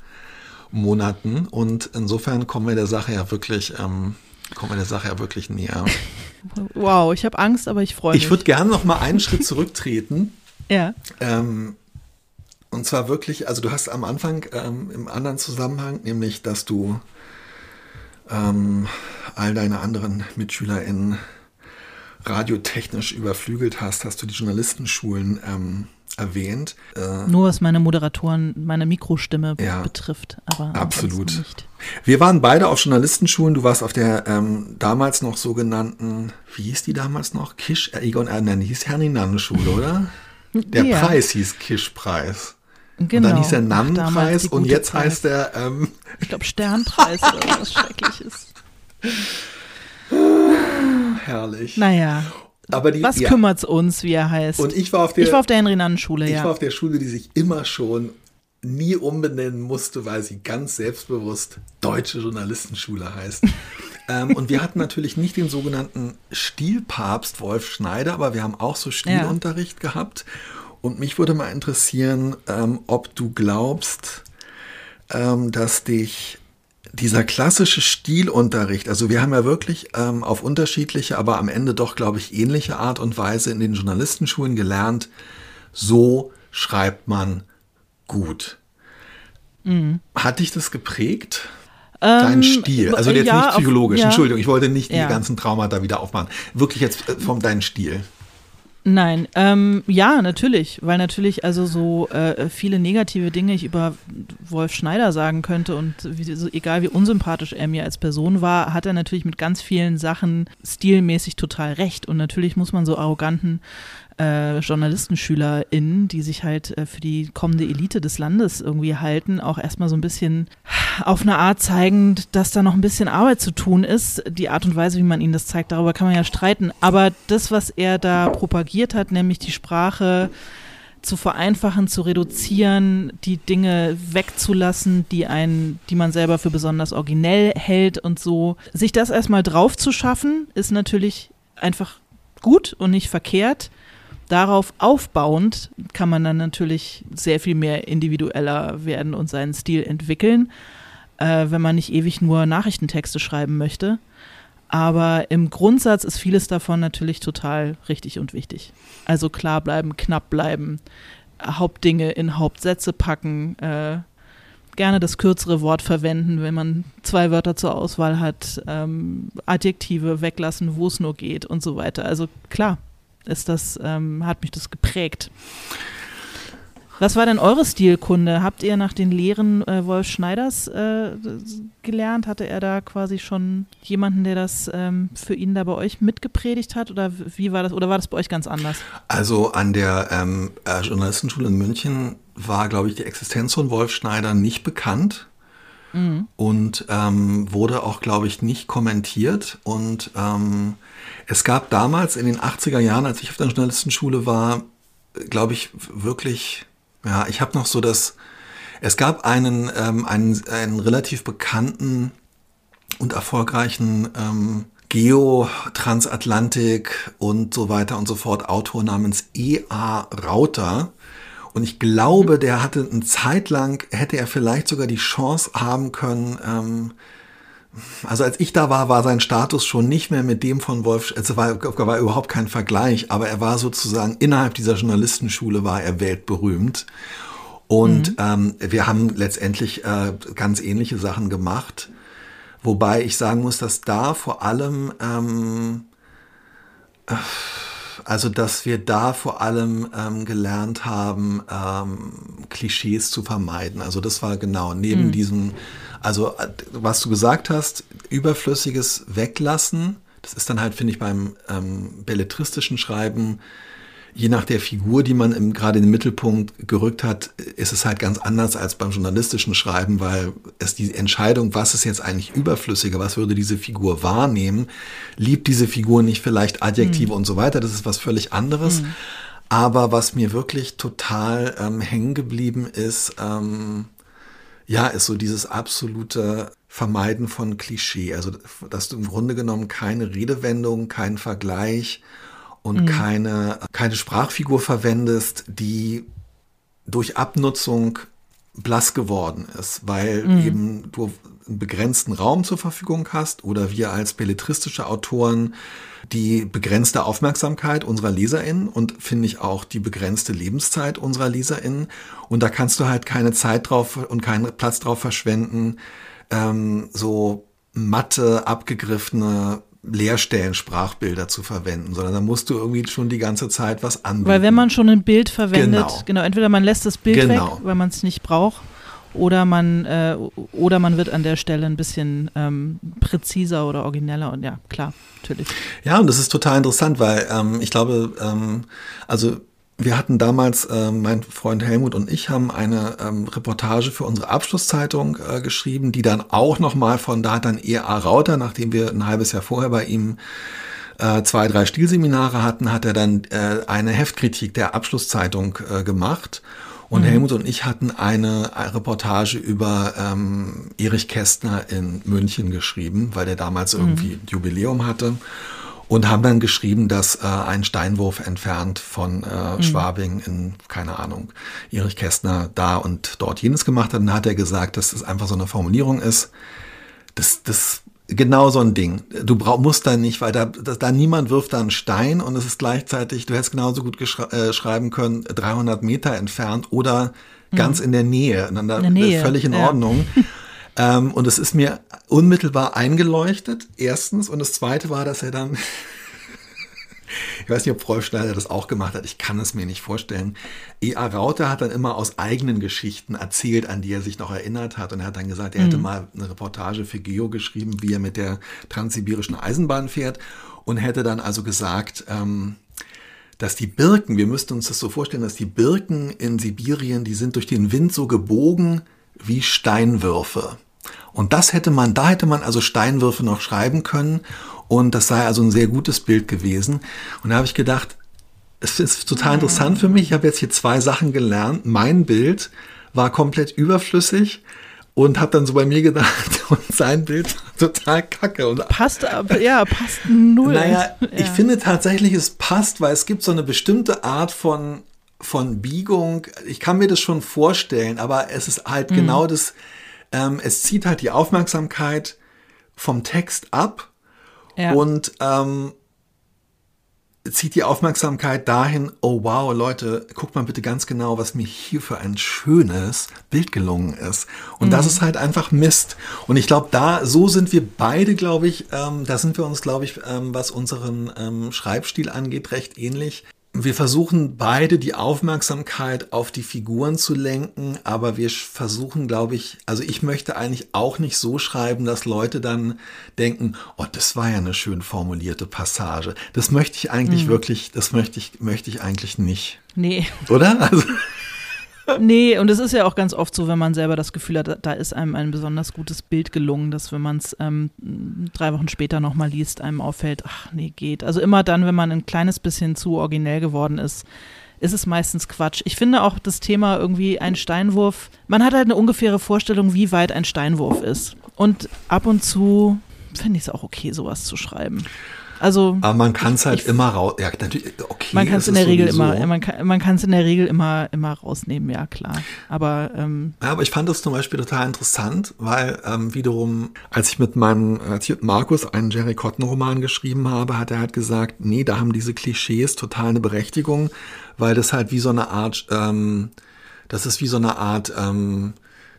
Und insofern kommen wir der Sache ja wirklich, ähm, kommen wir der Sache ja wirklich näher. Wow, ich habe Angst, aber ich freue mich. Ich würde gerne noch mal einen Schritt zurücktreten. ja. Ähm, und zwar wirklich, also du hast am Anfang ähm, im anderen Zusammenhang, nämlich, dass du ähm, all deine anderen MitschülerInnen radiotechnisch überflügelt hast, hast du die Journalistenschulen ähm, erwähnt. Äh, Nur was meine Moderatoren, meine Mikrostimme Ja. betrifft, aber Absolut. wir waren beide auf Journalistenschulen. Du warst auf der ähm, damals noch sogenannten, wie hieß die damals noch? Kisch, äh, Egon, äh, die hieß Herninandenschule, oder? Der Ja. Preis hieß Kischpreis. Genau. Und dann hieß er Ach, damals Namenpreis die und jetzt Zeit. heißt er ähm, Ich glaube Sternpreis oder was Schreckliches. herrlich. Naja, Aber die, was ja. kümmert's uns, wie er heißt? Und ich war auf der, ich war auf der Henry-Nannen-Schule, ich ja. war auf der Schule, die sich immer schon nie umbenennen musste, weil sie ganz selbstbewusst Deutsche Journalistenschule heißt. ähm, und wir hatten natürlich nicht den sogenannten Stilpapst Wolf Schneider, aber wir haben auch so Stilunterricht gehabt. Und mich würde mal interessieren, ähm, ob du glaubst, ähm, dass dich dieser klassische Stilunterricht, also wir haben ja wirklich ähm, auf unterschiedliche, aber am Ende doch, glaube ich, ähnliche Art und Weise in den Journalistenschulen gelernt, so schreibt man gut. Hat dich das geprägt? Dein Ähm, Stil, also jetzt ja, nicht auf- psychologisch, ja. Entschuldigung, ich wollte nicht Ja. die ganzen Traumata wieder aufmachen. Wirklich jetzt äh, vom deinen Stil. Nein, ähm, ja, natürlich, weil natürlich also so äh, viele negative Dinge ich über Wolf Schneider sagen könnte und wie, so, egal wie unsympathisch er mir als Person war, hat er natürlich mit ganz vielen Sachen stilmäßig total recht und natürlich muss man so arroganten äh, JournalistenschülerInnen, die sich halt äh, für die kommende Elite des Landes irgendwie halten, auch erstmal so ein bisschen auf eine Art zeigen, dass da noch ein bisschen Arbeit zu tun ist. Die Art und Weise, wie man ihnen das zeigt, darüber kann man ja streiten. Aber das, was er da propagiert hat, nämlich die Sprache zu vereinfachen, zu reduzieren, die Dinge wegzulassen, die ein, die man selber für besonders originell hält und so. Sich das erstmal drauf zu schaffen, ist natürlich einfach gut und nicht verkehrt. Darauf aufbauend kann man dann natürlich sehr viel mehr individueller werden und seinen Stil entwickeln, äh, wenn man nicht ewig nur Nachrichtentexte schreiben möchte. Aber im Grundsatz ist vieles davon natürlich total richtig und wichtig. Also klar bleiben, knapp bleiben, Hauptdinge in Hauptsätze packen, äh, gerne das kürzere Wort verwenden, wenn man zwei Wörter zur Auswahl hat, ähm, Adjektive weglassen, wo es nur geht und so weiter. Also klar, ist das, ähm, hat mich das geprägt. Was war denn eure Stilkunde? Habt ihr nach den Lehren äh, Wolf Schneiders äh, gelernt? Hatte er da quasi schon jemanden, der das ähm, für ihn da bei euch mitgepredigt hat? Oder wie war das? Oder war das bei euch ganz anders? Also an der ähm, äh, Journalistenschule in München war, glaube ich, die Existenz von Wolf Schneider nicht bekannt und ähm, wurde auch, glaube ich, nicht kommentiert. Und ähm, es gab damals in den 80er Jahren, als ich auf der Journalistenschule war, glaube ich, wirklich, ja, ich habe noch so das, es gab einen, ähm, einen, einen relativ bekannten und erfolgreichen ähm, Geo-Transatlantik und so weiter und so fort Autor namens E.A. Rauter. Und ich glaube, der hatte eine Zeit lang, hätte er vielleicht sogar die Chance haben können, ähm, also als ich da war, war sein Status schon nicht mehr mit dem von Wolf, also war, war überhaupt kein Vergleich, aber er war sozusagen innerhalb dieser Journalistenschule war er weltberühmt. Und ähm, wir haben letztendlich äh, ganz ähnliche Sachen gemacht. Wobei ich sagen muss, dass da vor allem ähm, äh, also dass wir da vor allem ähm, gelernt haben, ähm, Klischees zu vermeiden. Also das war genau neben mhm. diesem, also äh, was du gesagt hast, überflüssiges Weglassen. Das ist dann halt, finde ich, beim ähm, belletristischen Schreiben je nach der Figur, die man im, gerade in den Mittelpunkt gerückt hat, ist es halt ganz anders als beim journalistischen Schreiben, weil es die Entscheidung, was ist jetzt eigentlich überflüssiger, was würde diese Figur wahrnehmen, liebt diese Figur nicht vielleicht Adjektive mhm. und so weiter, das ist was völlig anderes. Mhm. Aber was mir wirklich total ähm, hängen geblieben ist, ähm, ja, ist so dieses absolute Vermeiden von Klischee. Also, dass du im Grunde genommen keine Redewendung, keinen Vergleich und mhm. keine, keine Sprachfigur verwendest, die durch Abnutzung blass geworden ist, weil mhm. eben du einen begrenzten Raum zur Verfügung hast oder wir als belletristische Autoren die begrenzte Aufmerksamkeit unserer LeserInnen und finde ich auch die begrenzte Lebenszeit unserer LeserInnen. Und da kannst du halt keine Zeit drauf und keinen Platz drauf verschwenden, ähm, so matte, abgegriffene Leerstellen Sprachbilder zu verwenden, sondern da musst du irgendwie schon die ganze Zeit was anbieten. Weil wenn man schon ein Bild verwendet, genau, genau entweder man lässt das Bild genau. weg, weil man es nicht braucht, oder man äh, oder man wird an der Stelle ein bisschen ähm, präziser oder origineller und ja, klar, natürlich. Ja, und das ist total interessant, weil ähm, ich glaube, ähm, also wir hatten damals, äh, mein Freund Helmut und ich haben eine ähm, Reportage für unsere Abschlusszeitung äh, geschrieben, die dann auch nochmal von, da hat dann E.A. Rauter, nachdem wir ein halbes Jahr vorher bei ihm äh, zwei, drei Stilseminare hatten, hat er dann äh, eine Heftkritik der Abschlusszeitung äh, gemacht. Und mhm. Helmut und ich hatten eine Reportage über ähm, Erich Kästner in München geschrieben, weil der damals mhm. irgendwie Jubiläum hatte und haben dann geschrieben, dass äh, ein Steinwurf entfernt von äh, mhm. Schwabing in, keine Ahnung, Erich Kästner da und dort jenes gemacht hat. Und dann hat er gesagt, dass das einfach so eine Formulierung ist. Das, das genau so ein Ding. Du brauch, musst da nicht, weil da, da, da niemand wirft da einen Stein und es ist gleichzeitig, du hättest genauso gut äh, schreiben können, 300 Meter entfernt oder ganz mhm. in der Nähe. in der Nähe, völlig in ja. Ordnung. Ähm, und es ist mir unmittelbar eingeleuchtet, erstens. Und das zweite war, dass er dann, ich weiß nicht, ob Rolf Schneider das auch gemacht hat, ich kann es mir nicht vorstellen. E.A. Rauter hat dann immer aus eigenen Geschichten erzählt, an die er sich noch erinnert hat. Und er hat dann gesagt, er mhm. hätte mal eine Reportage für Geo geschrieben, wie er mit der transsibirischen Eisenbahn fährt. Und hätte dann also gesagt, ähm, dass die Birken, wir müssten uns das so vorstellen, dass die Birken in Sibirien, die sind durch den Wind so gebogen, wie Steinwürfe. Und das hätte man, da hätte man also Steinwürfe noch schreiben können. Und das sei also ein sehr gutes Bild gewesen. Und da habe ich gedacht, es ist total interessant für mich. Ich habe jetzt hier zwei Sachen gelernt. Mein Bild war komplett überflüssig und habe dann so bei mir gedacht, und sein Bild war total kacke. Und passt, ja, passt null. Naja, ja. ich finde tatsächlich, es passt, weil es gibt so eine bestimmte Art von von Biegung, ich kann mir das schon vorstellen, aber es ist halt mhm. genau das, ähm, es zieht halt die Aufmerksamkeit vom Text ab ja. und ähm, zieht die Aufmerksamkeit dahin, oh wow, Leute, guckt mal bitte ganz genau, was mir hier für ein schönes Bild gelungen ist. Und mhm. das ist halt einfach Mist. Und ich glaube, da, so sind wir beide, glaube ich, ähm, da sind wir uns, glaube ich, ähm, was unseren ähm, Schreibstil angeht, recht ähnlich wir versuchen beide die Aufmerksamkeit auf die Figuren zu lenken, aber wir versuchen, glaube ich, also ich möchte eigentlich auch nicht so schreiben, dass Leute dann denken, oh, das war ja eine schön formulierte Passage. Das möchte ich eigentlich mhm. wirklich, das möchte ich, möchte ich eigentlich nicht. Nee. Oder? Also nee, und es ist ja auch ganz oft so, wenn man selber das Gefühl hat, da ist einem ein besonders gutes Bild gelungen, dass wenn man es ähm, drei Wochen später nochmal liest, einem auffällt, ach nee, geht. Also immer dann, wenn man ein kleines bisschen zu originell geworden ist, ist es meistens Quatsch. Ich finde auch das Thema irgendwie ein Steinwurf, man hat halt eine ungefähre Vorstellung, wie weit ein Steinwurf ist. Und ab und zu finde ich es auch okay, sowas zu schreiben. Also, aber man kann es halt ich, immer raus. Ja, natürlich, okay. Man kann es in der Regel sowieso. immer, man kann, man kann es in der Regel immer, immer rausnehmen, ja klar. Aber ähm, ja, aber ich fand das zum Beispiel total interessant, weil ähm, wiederum, als ich mit meinem, als ich mit Markus einen Jerry Cotton Roman geschrieben habe, hat er halt gesagt, nee, da haben diese Klischees total eine Berechtigung, weil das halt wie so eine Art, ähm, das ist wie so eine Art ähm,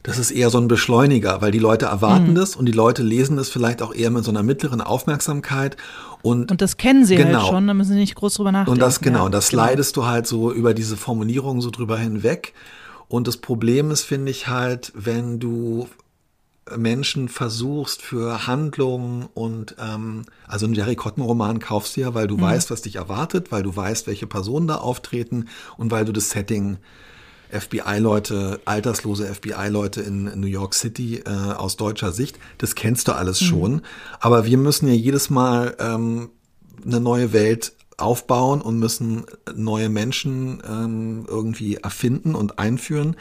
das ist eher so ein Beschleuniger, weil die Leute erwarten mhm. das und die Leute lesen das vielleicht auch eher mit so einer mittleren Aufmerksamkeit. Und, und das kennen sie halt genau. halt schon, da müssen sie nicht groß drüber nachdenken. Und das genau, ja, das genau. leidest du halt so über diese Formulierung so drüber hinweg. Und das Problem ist, finde ich halt, wenn du Menschen versuchst für Handlungen und ähm, also einen Jerry Cotton Roman kaufst du ja, weil du mhm. weißt, was dich erwartet, weil du weißt, welche Personen da auftreten und weil du das Setting FBI-Leute, alterslose FBI-Leute in New York City äh, aus deutscher Sicht, das kennst du alles mhm. schon. Aber wir müssen ja jedes Mal ähm, eine neue Welt aufbauen und müssen neue Menschen ähm, irgendwie erfinden und einführen.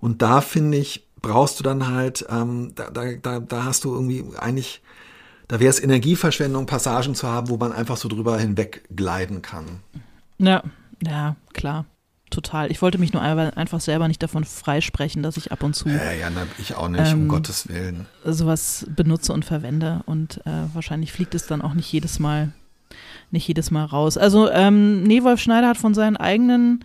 Und da finde ich, brauchst du dann halt, ähm, da, da, da hast du irgendwie eigentlich, da wäre es Energieverschwendung, Passagen zu haben, wo man einfach so drüber hinweg gleiten kann. Ja, ja, klar total. Ich wollte mich nur einfach selber nicht davon freisprechen, dass ich ab und zu. Ja, ja, na, ich auch nicht, ähm, um Gottes Willen. Sowas benutze und verwende. Und äh, wahrscheinlich fliegt es dann auch nicht jedes Mal, nicht jedes Mal raus. Also, ähm, nee, Wolf Schneider hat von seinen eigenen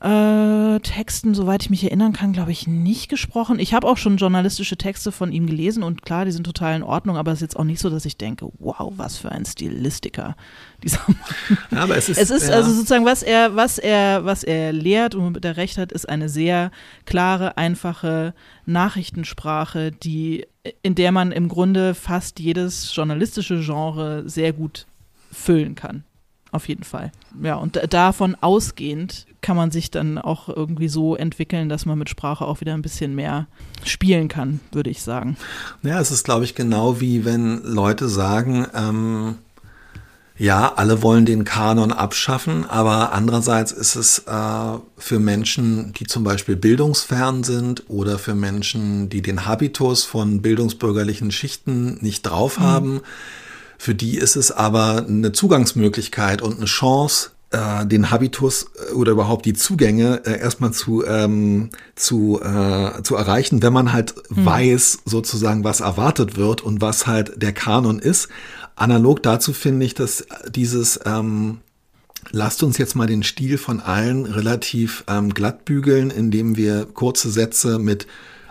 äh, Texten, soweit ich mich erinnern kann, glaube ich, nicht gesprochen. Ich habe auch schon journalistische Texte von ihm gelesen und klar, die sind total in Ordnung, aber es ist jetzt auch nicht so, dass ich denke, wow, was für ein Stilistiker dieser Mann. Aber es ist, es ist ja. also sozusagen, was er, was er, was er lehrt und mit der Recht hat, ist eine sehr klare, einfache Nachrichtensprache, die, in der man im Grunde fast jedes journalistische Genre sehr gut füllen kann auf jeden Fall. Ja, und davon ausgehend kann man sich dann auch irgendwie so entwickeln, dass man mit Sprache auch wieder ein bisschen mehr spielen kann, würde ich sagen. Ja, es ist, glaube ich, genau wie wenn Leute sagen, ähm, ja, alle wollen den Kanon abschaffen, aber andererseits ist es äh, für Menschen, die zum Beispiel bildungsfern sind oder für Menschen, die den Habitus von bildungsbürgerlichen Schichten nicht drauf mhm. Für die ist es aber eine Zugangsmöglichkeit und eine Chance, äh, den Habitus äh, oder überhaupt die Zugänge äh, erstmal zu, ähm, zu, äh, zu erreichen, wenn man halt mhm. weiß, sozusagen, was erwartet wird und was halt der Kanon ist. Analog dazu finde ich, dass dieses ähm, Lasst uns jetzt mal den Stil von allen relativ ähm, glatt bügeln, indem wir kurze Sätze mit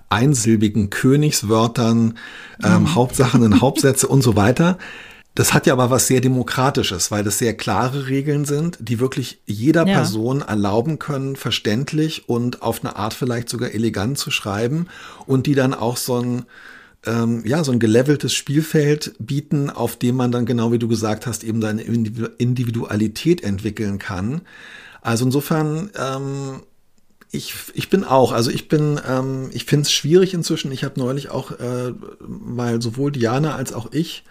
einsilbigen Königswörtern, ähm, mhm. Hauptsachen in Hauptsätze und so weiter das hat ja aber was sehr Demokratisches, weil das sehr klare Regeln sind, die wirklich jeder ja. Person erlauben können, verständlich und auf eine Art vielleicht sogar elegant zu schreiben und die dann auch so ein, ähm, ja, so ein geleveltes Spielfeld bieten, auf dem man dann genau wie du gesagt hast, eben seine Individualität entwickeln kann. Also insofern, ähm, ich, ich bin auch, also ich bin, ähm, ich finde es schwierig inzwischen. Ich habe neulich auch, äh, weil sowohl Diana als auch ich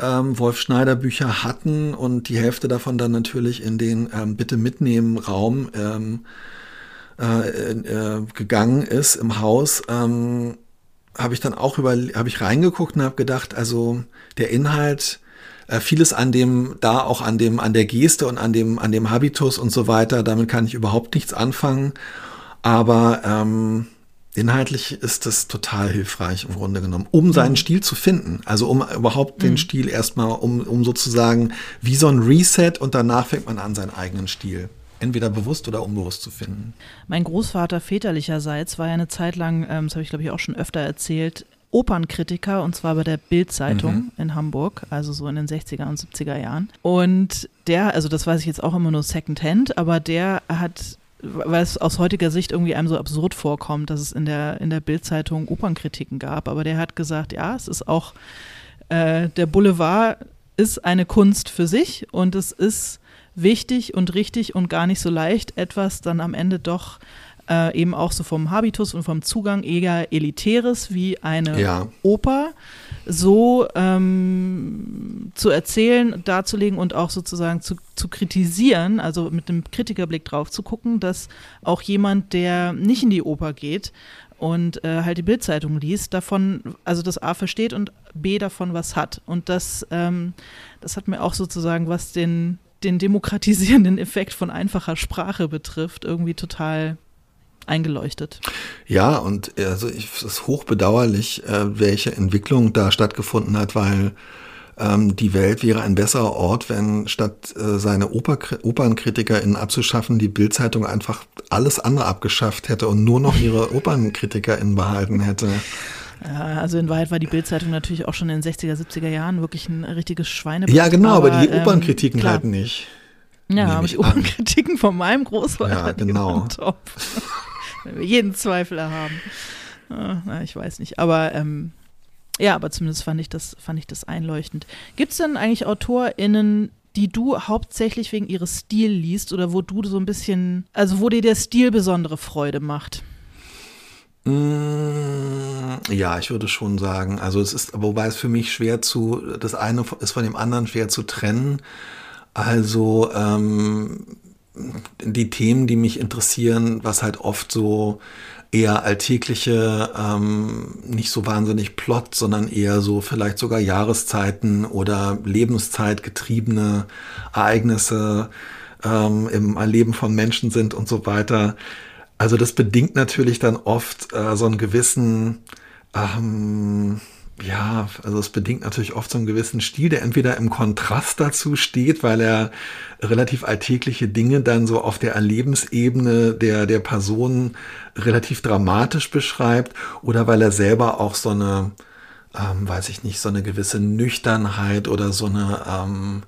ähm, Wolf Schneider Bücher hatten und die Hälfte davon dann natürlich in den ähm, Bitte mitnehmen Raum ähm, äh, äh, gegangen ist im Haus, ähm, habe ich dann auch über, habe ich reingeguckt und habe gedacht, also der Inhalt, äh, vieles an dem, da auch an dem, an der Geste und an dem, an dem Habitus und so weiter, damit kann ich überhaupt nichts anfangen. Aber ähm, Inhaltlich ist das total hilfreich im Grunde genommen, um seinen mhm. Stil zu finden. Also um überhaupt den mhm. Stil erstmal, um, um sozusagen wie so ein Reset und danach fängt man an, seinen eigenen Stil entweder bewusst oder unbewusst zu finden. Mein Großvater väterlicherseits war ja eine Zeit lang, ähm, das habe ich glaube ich auch schon öfter erzählt, Opernkritiker und zwar bei der Bild-Zeitung mhm. in Hamburg, also so in den 60er und 70er Jahren. Und der, also das weiß ich jetzt auch immer nur secondhand, aber der hat weil es aus heutiger Sicht irgendwie einem so absurd vorkommt, dass es in der, in der Bildzeitung Opernkritiken gab. Aber der hat gesagt, ja, es ist auch, äh, der Boulevard ist eine Kunst für sich und es ist wichtig und richtig und gar nicht so leicht, etwas dann am Ende doch äh, eben auch so vom Habitus und vom Zugang eher elitäres wie eine ja. Oper so ähm, zu erzählen, darzulegen und auch sozusagen zu, zu kritisieren, also mit einem Kritikerblick drauf zu gucken, dass auch jemand, der nicht in die Oper geht und äh, halt die Bildzeitung liest, davon, also das A versteht und B davon was hat. Und das, ähm, das hat mir auch sozusagen, was den, den demokratisierenden Effekt von einfacher Sprache betrifft, irgendwie total eingeleuchtet. Ja, und also ich, es ist hochbedauerlich, äh, welche Entwicklung da stattgefunden hat, weil ähm, die Welt wäre ein besserer Ort, wenn statt äh, seine Oper OpernkritikerInnen abzuschaffen, die Bildzeitung einfach alles andere abgeschafft hätte und nur noch ihre OpernkritikerInnen behalten hätte. Ja, also in Wahrheit war die Bildzeitung natürlich auch schon in den 60er, 70er Jahren wirklich ein richtiges Schweine. Ja, genau, aber, aber die ähm, Opernkritiken ähm, halt nicht. Ja, aber die Opernkritiken von meinem Großvater. Ja, genau. Top. Wenn wir jeden Zweifel haben. Na, ich weiß nicht. Aber ähm, ja, aber zumindest fand ich das, fand ich das einleuchtend. Gibt es denn eigentlich AutorInnen, die du hauptsächlich wegen ihres Stil liest oder wo du so ein bisschen, also wo dir der Stil besondere Freude macht? Mm, ja, ich würde schon sagen. Also es ist, wobei es für mich schwer zu, das eine ist von dem anderen schwer zu trennen. Also ähm, die Themen, die mich interessieren, was halt oft so eher alltägliche, ähm, nicht so wahnsinnig Plot, sondern eher so vielleicht sogar Jahreszeiten oder Lebenszeit getriebene Ereignisse ähm, im Erleben von Menschen sind und so weiter. Also das bedingt natürlich dann oft äh, so einen gewissen ähm, ja, also es bedingt natürlich oft so einen gewissen Stil, der entweder im Kontrast dazu steht, weil er relativ alltägliche Dinge dann so auf der Erlebensebene der, der Person relativ dramatisch beschreibt oder weil er selber auch so eine, ähm, weiß ich nicht, so eine gewisse Nüchternheit oder so eine, ähm,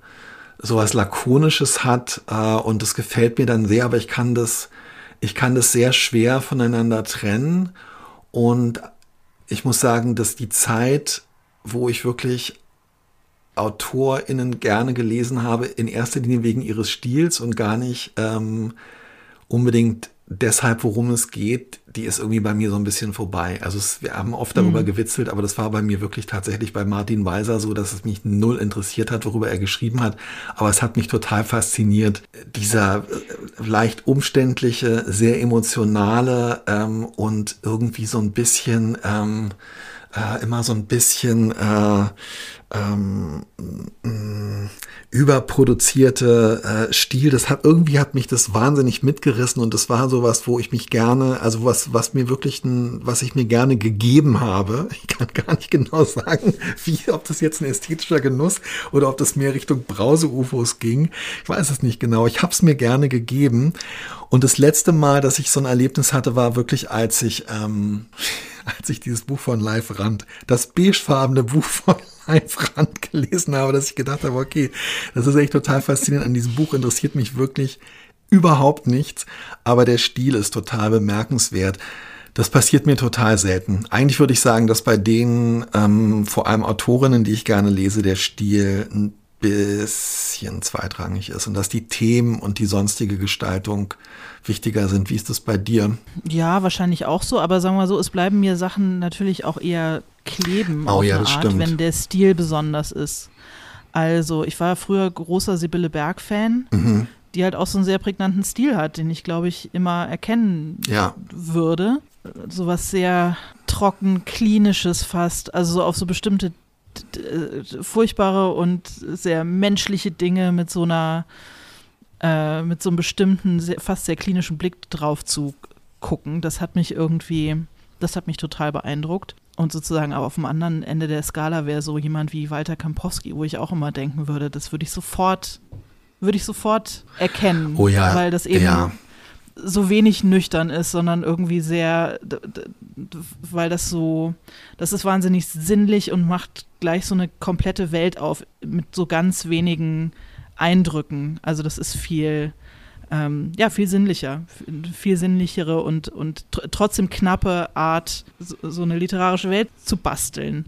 sowas Lakonisches hat äh, und das gefällt mir dann sehr, aber ich kann das, ich kann das sehr schwer voneinander trennen. Und ich muss sagen, dass die Zeit, wo ich wirklich AutorInnen gerne gelesen habe, in erster Linie wegen ihres Stils und gar nicht ähm, unbedingt deshalb, worum es geht, die ist irgendwie bei mir so ein bisschen vorbei. Also es, wir haben oft darüber mhm. gewitzelt, aber das war bei mir wirklich tatsächlich bei Martin Weiser so, dass es mich null interessiert hat, worüber er geschrieben hat. Aber es hat mich total fasziniert. Dieser äh, leicht umständliche, sehr emotionale ähm, und irgendwie so ein bisschen ähm, äh, immer so ein bisschen äh, ähm, mm, überproduzierte äh, Stil, das hat irgendwie hat mich das wahnsinnig mitgerissen und das war sowas, wo ich mich gerne, also was, was mir wirklich ein, was ich mir gerne gegeben habe. Ich kann gar nicht genau sagen, wie, ob das jetzt ein ästhetischer Genuss oder ob das mehr Richtung Brause-UFOs ging. Ich weiß es nicht genau. Ich habe es mir gerne gegeben. Und das letzte Mal, dass ich so ein Erlebnis hatte, war wirklich, als ich ähm, als ich dieses Buch von Live Rand, das beigefarbene Buch von Live Rand gelesen habe, dass ich gedacht habe, okay, das ist echt total faszinierend. An diesem Buch interessiert mich wirklich überhaupt nichts, aber der Stil ist total bemerkenswert. Das passiert mir total selten. Eigentlich würde ich sagen, dass bei den ähm, vor allem Autorinnen, die ich gerne lese, der Stil bisschen zweitrangig ist und dass die Themen und die sonstige Gestaltung wichtiger sind. Wie ist das bei dir? Ja, wahrscheinlich auch so, aber sagen wir mal so, es bleiben mir Sachen natürlich auch eher kleben oh, auf ja, eine Art, stimmt. wenn der Stil besonders ist. Also, ich war früher großer Sibylle Berg-Fan, mhm. die halt auch so einen sehr prägnanten Stil hat, den ich, glaube ich, immer erkennen ja. würde. So was sehr trocken, klinisches fast, also so auf so bestimmte furchtbare und sehr menschliche Dinge mit so einer äh, mit so einem bestimmten, sehr, fast sehr klinischen Blick drauf zu gucken. Das hat mich irgendwie, das hat mich total beeindruckt. Und sozusagen aber auf dem anderen Ende der Skala wäre so jemand wie Walter Kampowski, wo ich auch immer denken würde, das würde ich sofort, würde ich sofort erkennen. Oh ja. Weil das eben ja. So wenig nüchtern ist, sondern irgendwie sehr, weil das so, das ist wahnsinnig sinnlich und macht gleich so eine komplette Welt auf mit so ganz wenigen Eindrücken. Also das ist viel, ähm, ja, viel sinnlicher, viel sinnlichere und, und tr trotzdem knappe Art, so, so, eine literarische Welt zu basteln.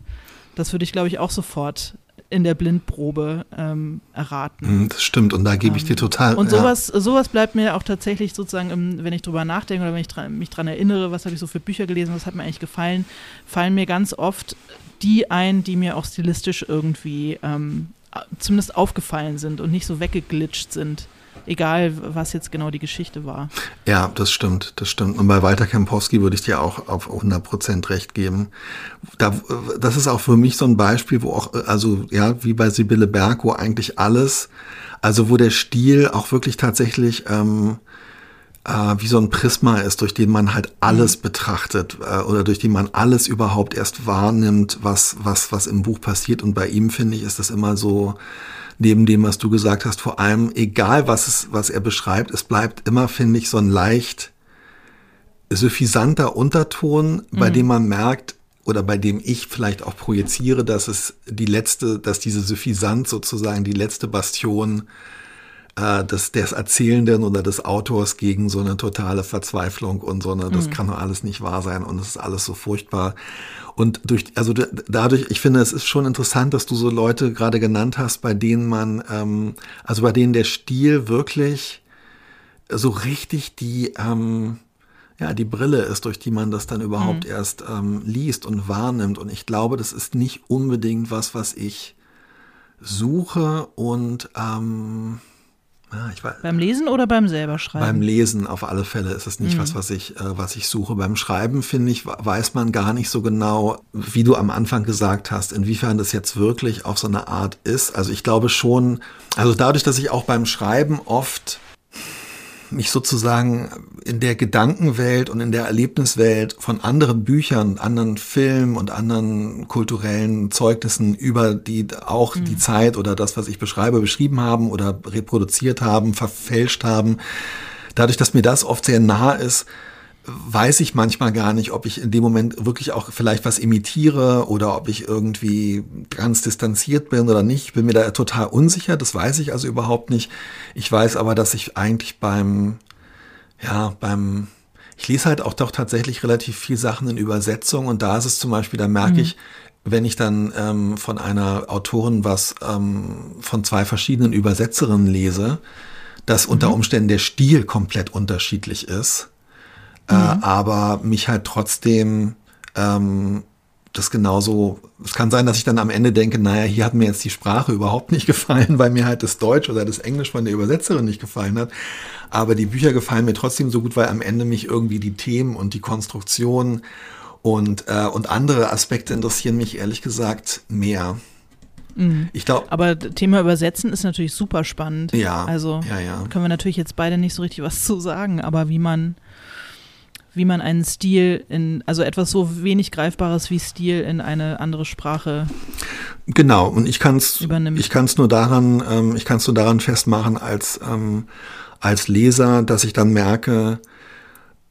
Das würde ich, glaube ich, auch sofort in der Blindprobe ähm, erraten. Hm, das stimmt, und da gebe ich dir ähm, total. Und sowas, ja. sowas bleibt mir auch tatsächlich sozusagen, im, wenn ich drüber nachdenke oder wenn ich dran, mich daran erinnere, was habe ich so für Bücher gelesen, was hat mir eigentlich gefallen, fallen mir ganz oft die ein, die mir auch stilistisch irgendwie ähm, zumindest aufgefallen sind und nicht so weggeglitscht sind. Egal, was jetzt genau die Geschichte war. Ja, das stimmt, das stimmt. Und bei Walter Kempowski würde ich dir auch auf 100 Prozent recht geben. Da, das ist auch für mich so ein Beispiel, wo auch, also ja, wie bei Sibylle Berg, wo eigentlich alles, also wo der Stil auch wirklich tatsächlich ähm, äh, wie so ein Prisma ist, durch den man halt alles mhm. betrachtet äh, oder durch den man alles überhaupt erst wahrnimmt, was, was, was im Buch passiert. Und bei ihm, finde ich, ist das immer so, neben dem, was du gesagt hast, vor allem, egal was es, was er beschreibt, es bleibt immer, finde ich, so ein leicht suffisanter Unterton, bei mhm. dem man merkt, oder bei dem ich vielleicht auch projiziere, dass es die letzte, dass diese Suffisanz sozusagen die letzte Bastion äh, des, des Erzählenden oder des Autors gegen so eine totale Verzweiflung und so eine, das mhm. kann doch alles nicht wahr sein und es ist alles so furchtbar. Und durch, also dadurch, ich finde, es ist schon interessant, dass du so Leute gerade genannt hast, bei denen man, ähm, also bei denen der Stil wirklich so richtig die, ähm, ja, die Brille ist, durch die man das dann überhaupt mhm. erst ähm, liest und wahrnimmt. Und ich glaube, das ist nicht unbedingt was, was ich suche und ähm, ja, weiß, beim Lesen oder beim selber schreiben? Beim Lesen auf alle Fälle ist es nicht mhm. was, was ich, äh, was ich suche. Beim Schreiben, finde ich, weiß man gar nicht so genau, wie du am Anfang gesagt hast, inwiefern das jetzt wirklich auf so eine Art ist. Also ich glaube schon, also dadurch, dass ich auch beim Schreiben oft mich sozusagen in der Gedankenwelt und in der Erlebniswelt von anderen Büchern, anderen Filmen und anderen kulturellen Zeugnissen über die auch mhm. die Zeit oder das, was ich beschreibe, beschrieben haben oder reproduziert haben, verfälscht haben. Dadurch, dass mir das oft sehr nah ist, weiß ich manchmal gar nicht, ob ich in dem Moment wirklich auch vielleicht was imitiere oder ob ich irgendwie ganz distanziert bin oder nicht. Ich bin mir da total unsicher, das weiß ich also überhaupt nicht. Ich weiß aber, dass ich eigentlich beim, ja, beim, ich lese halt auch doch tatsächlich relativ viel Sachen in Übersetzung und da ist es zum Beispiel, da merke mhm. ich, wenn ich dann ähm, von einer Autorin was ähm, von zwei verschiedenen Übersetzerinnen lese, dass unter mhm. Umständen der Stil komplett unterschiedlich ist äh, mhm. aber mich halt trotzdem ähm, das genauso, es kann sein, dass ich dann am Ende denke, naja, hier hat mir jetzt die Sprache überhaupt nicht gefallen, weil mir halt das Deutsch oder das Englisch von der Übersetzerin nicht gefallen hat. Aber die Bücher gefallen mir trotzdem so gut, weil am Ende mich irgendwie die Themen und die Konstruktion und, äh, und andere Aspekte interessieren mich ehrlich gesagt mehr. Mhm. Ich glaube. Aber Thema Übersetzen ist natürlich super spannend. Ja. Also ja, ja. können wir natürlich jetzt beide nicht so richtig was zu sagen, aber wie man wie man einen Stil in, also etwas so wenig Greifbares wie Stil in eine andere Sprache Genau, und ich kann es ich kann es nur daran, ähm, ich kann es nur daran festmachen als, ähm, als Leser, dass ich dann merke,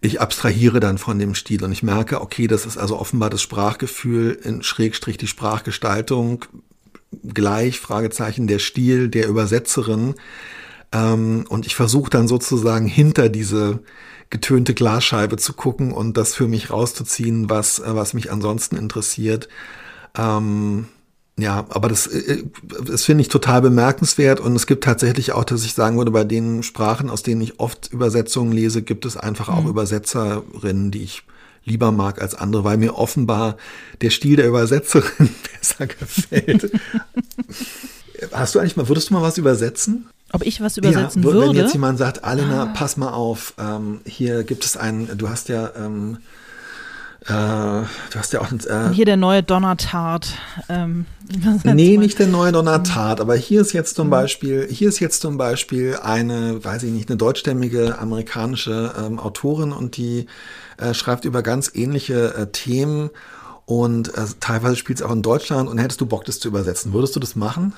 ich abstrahiere dann von dem Stil und ich merke, okay, das ist also offenbar das Sprachgefühl in Schrägstrich die Sprachgestaltung gleich, Fragezeichen, der Stil der Übersetzerin. Ähm, und ich versuche dann sozusagen hinter diese getönte Glasscheibe zu gucken und das für mich rauszuziehen, was, äh, was mich ansonsten interessiert. Ähm, ja, aber das, äh, das finde ich total bemerkenswert und es gibt tatsächlich auch, dass ich sagen würde, bei den Sprachen, aus denen ich oft Übersetzungen lese, gibt es einfach auch mhm. Übersetzerinnen, die ich lieber mag als andere, weil mir offenbar der Stil der Übersetzerin besser gefällt. Hast du eigentlich mal, würdest du mal was übersetzen? Ob ich was übersetzen ja, würde? Wenn jetzt jemand sagt, Alena, ah. pass mal auf, ähm, hier gibt es einen, du hast ja, ähm, äh, du hast ja auch äh, hier der neue Donnertart. Ähm, nee, nicht der neue Donnertart, aber hier ist jetzt zum mhm. Beispiel, hier ist jetzt zum Beispiel eine, weiß ich nicht, eine deutschstämmige amerikanische ähm, Autorin und die äh, schreibt über ganz ähnliche äh, Themen und äh, teilweise spielt es auch in Deutschland und hättest du Bock, das zu übersetzen, würdest du das machen?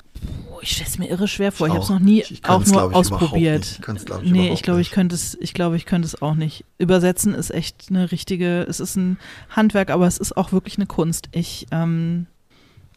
ich stelle es mir irre schwer vor. Ich, ich habe es noch nie auch nur ausprobiert. Ich ich, nee, ich glaube, ich könnte es, ich glaube, ich könnte es auch nicht. Übersetzen ist echt eine richtige, es ist ein Handwerk, aber es ist auch wirklich eine Kunst. Ich, ähm,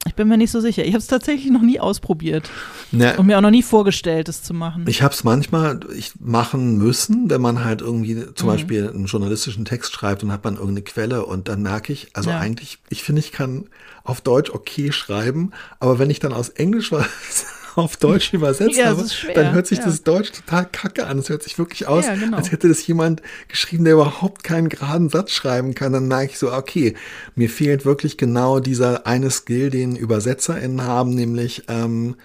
ich bin mir nicht so sicher. Ich habe es tatsächlich noch nie ausprobiert. Ne, und mir auch noch nie vorgestellt, es zu machen. Ich habe es manchmal ich machen müssen, wenn man halt irgendwie zum mhm. Beispiel einen journalistischen Text schreibt und hat man irgendeine Quelle und dann merke ich, also ja. eigentlich, ich finde, ich kann auf Deutsch okay schreiben, aber wenn ich dann aus Englisch was auf Deutsch übersetzt ja, habe, dann hört sich ja. das Deutsch total kacke an. Es hört sich wirklich aus, ja, genau. als hätte das jemand geschrieben, der überhaupt keinen geraden Satz schreiben kann. Dann merke ich so, okay, mir fehlt wirklich genau dieser eine Skill, den ÜbersetzerInnen haben, nämlich ähm,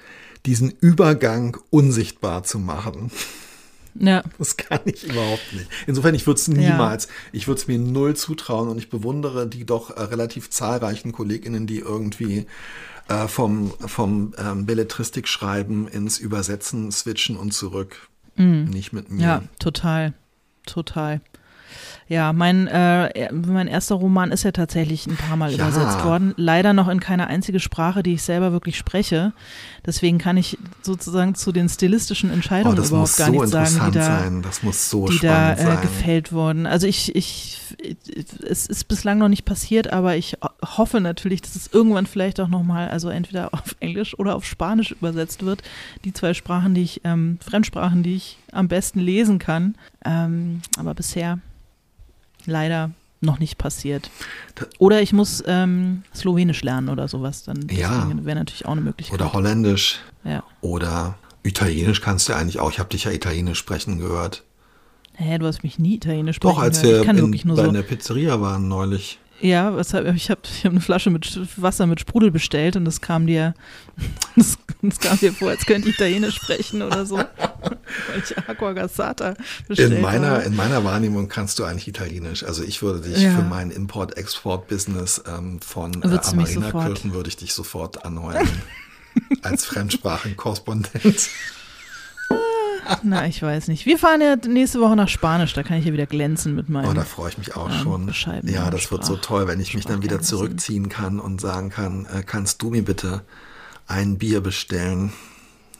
diesen Übergang unsichtbar zu machen. Ja. Das kann ich überhaupt nicht. Insofern, ich würde es niemals, ja. ich würde es mir null zutrauen und ich bewundere die doch äh, relativ zahlreichen KollegInnen, die irgendwie äh, vom, vom ähm, Belletristik schreiben ins Übersetzen switchen und zurück. Mhm. Nicht mit mir. Ja, total. total. Ja, mein, äh, mein erster Roman ist ja tatsächlich ein paar Mal Ja. übersetzt worden. Leider noch in keine einzige Sprache, die ich selber wirklich spreche. Deswegen kann ich sozusagen zu den stilistischen Oh, Entscheidungen das überhaupt gar so nichts sagen, die da, sein. Das muss so die da äh, gefällt wurden. Also ich, ich, es ist bislang noch nicht passiert, aber ich hoffe natürlich, dass es irgendwann vielleicht auch nochmal, also entweder auf Englisch oder auf Spanisch übersetzt wird. Die zwei Sprachen, die ich, ähm, Fremdsprachen, die ich am besten lesen kann. Ähm, aber bisher leider noch nicht passiert. Oder ich muss ähm, Slowenisch lernen oder sowas. Dann Ja. wäre natürlich auch eine Möglichkeit. Oder Holländisch. ja. Oder Italienisch kannst du eigentlich auch. Ich habe dich ja Italienisch sprechen gehört. Hä, du hast mich nie Italienisch sprechen Doch, als wir in, bei so. der Pizzeria waren neulich. Ja, was hab, ich habe ich hab eine Flasche mit Wasser mit Sprudel bestellt und das kam dir, das, das kam dir vor, als könnte ich Italienisch sprechen oder so. Weil ich Aqua Gassata bestellt In meiner, habe. in meiner Wahrnehmung kannst du eigentlich Italienisch. Also ich würde dich Ja. für mein Import-Export-Business ähm, von äh, sofort- Kirchen würde ich dich sofort anheuern. als Fremdsprachenkorrespondent. Na, ich weiß nicht. Wir fahren ja nächste Woche nach Spanisch, da kann ich ja wieder glänzen mit meinem. Oh, da freue ich mich auch Ja, schon. bescheiden, Ja, das wird so toll, wenn ich mich dann wieder zurückziehen kann und sagen kann, äh, kannst du mir bitte ein Bier bestellen?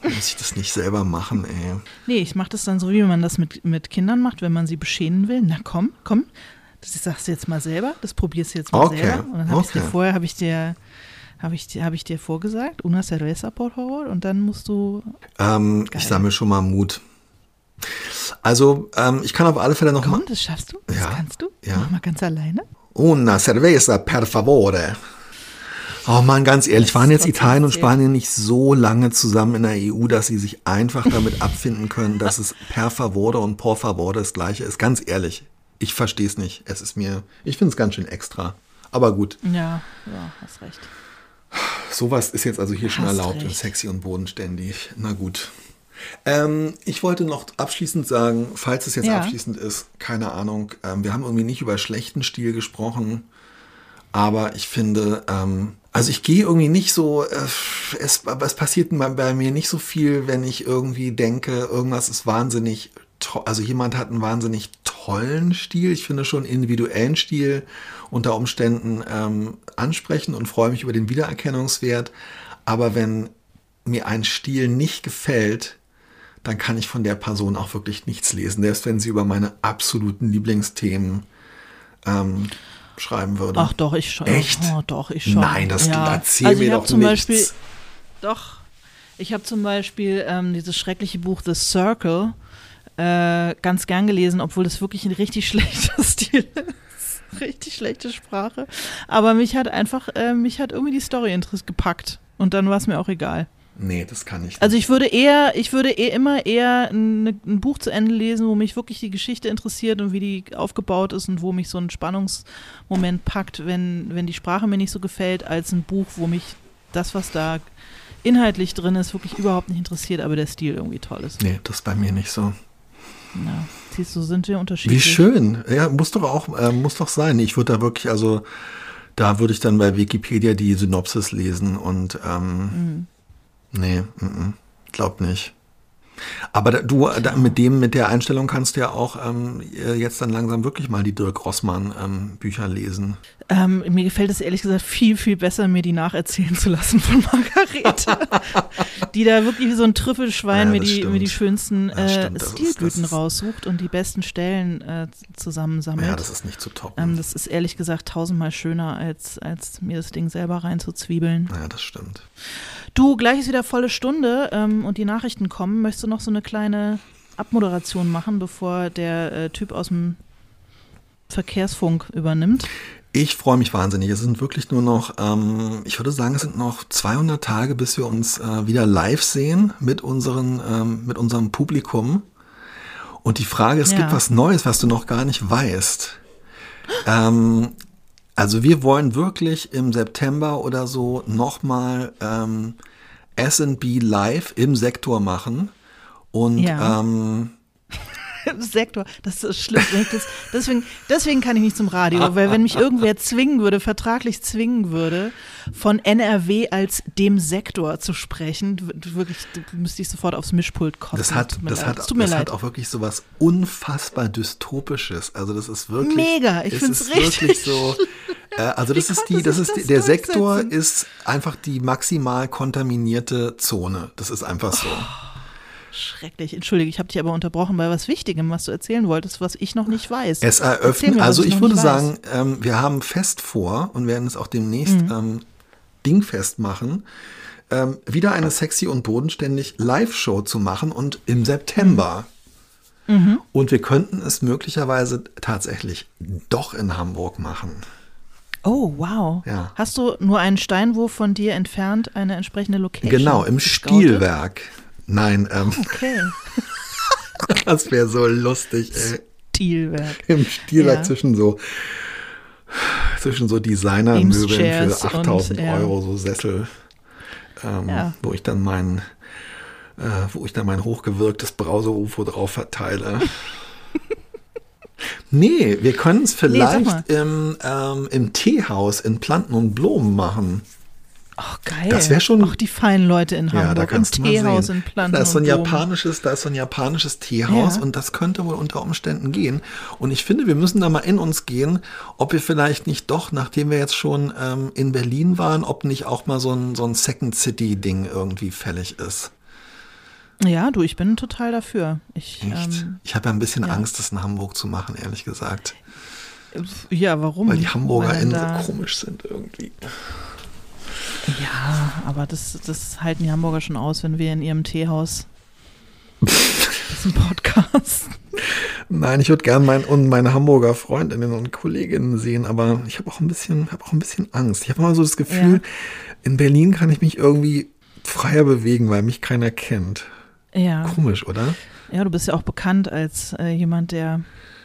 Muss ich das nicht selber machen, ey. Nee, ich mache das dann so, wie man das mit, mit Kindern macht, wenn man sie beschämen will. Na komm, komm. Das sagst du jetzt mal selber, das probierst du jetzt mal Okay, selber. Und dann habe ich dir okay. vorher, habe ich dir, habe ich, dir- habe ich dir vorgesagt, una cerveza, por favor, und dann musst du Ähm, ich sammle schon mal Mut. Also, ähm, ich kann auf alle Fälle noch mal... Komm, das schaffst du? Das Ja, kannst du? ja. Mach mal ganz alleine. Una cerveza, per favore. Oh Mann, ganz ehrlich, waren jetzt Italien und. Spanien nicht so lange zusammen in der EU, dass sie sich einfach damit abfinden können, dass es per favore und por favore das gleiche ist? Ganz ehrlich, ich verstehe es nicht. Es ist mir, ich finde es ganz schön extra. Aber gut, Ja, ja, hast recht. Sowas ist jetzt also hier schon Hast erlaubt und recht. sexy und bodenständig. Na gut. Ähm, ich wollte noch abschließend sagen, falls es jetzt Ja. abschließend ist, keine Ahnung, ähm, wir haben irgendwie nicht über schlechten Stil gesprochen, aber ich finde, ähm, also ich gehe irgendwie nicht so, äh, es, es passiert bei, bei mir nicht so viel, wenn ich irgendwie denke, irgendwas ist wahnsinnig toll, also jemand hat einen wahnsinnig tollen Stil, ich finde schon individuellen Stil unter Umständen ähm, ansprechen und freue mich über den Wiedererkennungswert, aber wenn mir ein Stil nicht gefällt, dann kann ich von der Person auch wirklich nichts lesen, selbst wenn sie über meine absoluten Lieblingsthemen ähm, schreiben würde. Ach doch, ich schon. Echt? Oh, doch, ich schon. Nein, das erzähl also mir doch zum nichts. Beispiel, doch, ich habe zum Beispiel ähm, dieses schreckliche Buch The Circle äh, ganz gern gelesen, obwohl das wirklich ein richtig schlechter Stil ist. Richtig schlechte Sprache. Aber mich hat einfach, äh, mich hat irgendwie die Story interess gepackt. Und dann war es mir auch egal. Nee, das kann ich nicht. Also ich würde eher, ich würde eh immer eher ein, ein Buch zu Ende lesen, wo mich wirklich die Geschichte interessiert und wie die aufgebaut ist und wo mich so ein Spannungsmoment packt, wenn, wenn die Sprache mir nicht so gefällt, als ein Buch, wo mich das, was da inhaltlich drin ist, wirklich überhaupt nicht interessiert, aber der Stil irgendwie toll ist. nee, das ist bei mir nicht so. Ja, siehst du, sind wir unterschiedlich. Wie schön. Ja, muss doch auch, äh, muss doch sein. Ich würde da wirklich, also da würde ich dann bei Wikipedia die Synopsis lesen und ähm, nee, mm, mm, glaub nicht. Aber da, du, da, mit dem, mit der Einstellung kannst du ja auch ähm, jetzt dann langsam wirklich mal die Dirk Rossmann ähm, Bücher lesen. Ähm, mir gefällt es ehrlich gesagt viel, viel besser, mir die nacherzählen zu lassen von Margarete. die da wirklich wie so ein Trüffelschwein Ja, mir, die, stimmt. mir die schönsten äh, Stilblüten raussucht und die besten Stellen äh, zusammensammelt. Ja, das ist nicht zu toppen. ähm, das ist ehrlich gesagt tausendmal schöner, als, als mir das Ding selber reinzuzwiebeln. ja, das stimmt. Du, gleich ist wieder volle Stunde ähm, und die Nachrichten kommen. Möchtest du noch so eine kleine Abmoderation machen, bevor der äh, Typ aus dem Verkehrsfunk übernimmt? Ich freue mich wahnsinnig. Es sind wirklich nur noch, ähm, ich würde sagen, es sind noch 200 Tage, bis wir uns äh, wieder live sehen mit, unseren, ähm, mit unserem Publikum. Und die Frage, es Ja. gibt was Neues, was du noch gar nicht weißt. Ähm, also wir wollen wirklich im September oder so nochmal ähm, S&B live im Sektor machen. Und Ja. ähm, Sektor, das ist schlimm. Das, deswegen, deswegen kann ich nicht zum Radio, weil wenn mich irgendwer zwingen würde, vertraglich zwingen würde, von NRW als dem Sektor zu sprechen, wirklich müsste ich sofort aufs Mischpult kommen. Das hat, das hat, das hat auch wirklich so was unfassbar dystopisches. Also das ist wirklich mega. Ich finde es richtig so. Äh, also das ist die, das ist die, der Sektor ist einfach die maximal kontaminierte Zone. Das ist einfach so. Oh. Schrecklich. Entschuldige, ich habe dich aber unterbrochen bei was Wichtigem, was du erzählen wolltest, was ich noch nicht weiß. Es eröffnet, mir, also ich, ich würde sagen, ähm, wir haben fest vor und werden es auch demnächst mhm. ähm, dingfest machen, ähm, wieder eine sexy und bodenständig Live-Show zu machen und im September. Mhm. mhm. Und wir könnten es möglicherweise tatsächlich doch in Hamburg machen. Oh, wow. Ja. Hast du nur einen Steinwurf von dir entfernt eine entsprechende Location? Genau, im Stilwerk. Nein, ähm. Okay. das wäre so lustig, ey. Stilwerk. Im Stilwerk ja. zwischen so zwischen so Designermöbeln für 8000 und, ja. Euro, so Sessel, ähm, ja. wo ich dann mein, äh, wo ich dann mein hochgewirktes Brause-UFO drauf verteile. nee, wir können es vielleicht nee, im, ähm, im Teehaus in Planten und Blumen machen. Ach, geil. Das wäre schon. Auch die feinen Leute in Hamburg. Ja, da kannst Im Teehaus in Planten. Da ist so ein japanisches, da ist so ein japanisches Teehaus ja. und das könnte wohl unter Umständen gehen. Und ich finde, wir müssen da mal in uns gehen, ob wir vielleicht nicht doch, nachdem wir jetzt schon ähm, in Berlin waren, ob nicht auch mal so ein, so ein Second City-Ding irgendwie fällig ist. Ja, du, ich bin total dafür. Ich, ähm, ich habe ja ein bisschen ja. Angst, das in Hamburg zu machen, ehrlich gesagt. Ja, warum? Weil die HamburgerInnen so komisch sind irgendwie. Ja, aber das, das halten die Hamburger schon aus, wenn wir in ihrem Teehaus diesen Podcast. Nein, ich würde gerne mein, und meine Hamburger Freundinnen und Kolleginnen sehen, aber ich habe auch ein bisschen, habe auch ein bisschen Angst. Ich habe immer so das Gefühl, ja. in Berlin kann ich mich irgendwie freier bewegen, weil mich keiner kennt. Ja. Komisch, oder? Ja, du bist ja auch bekannt als äh, jemand, der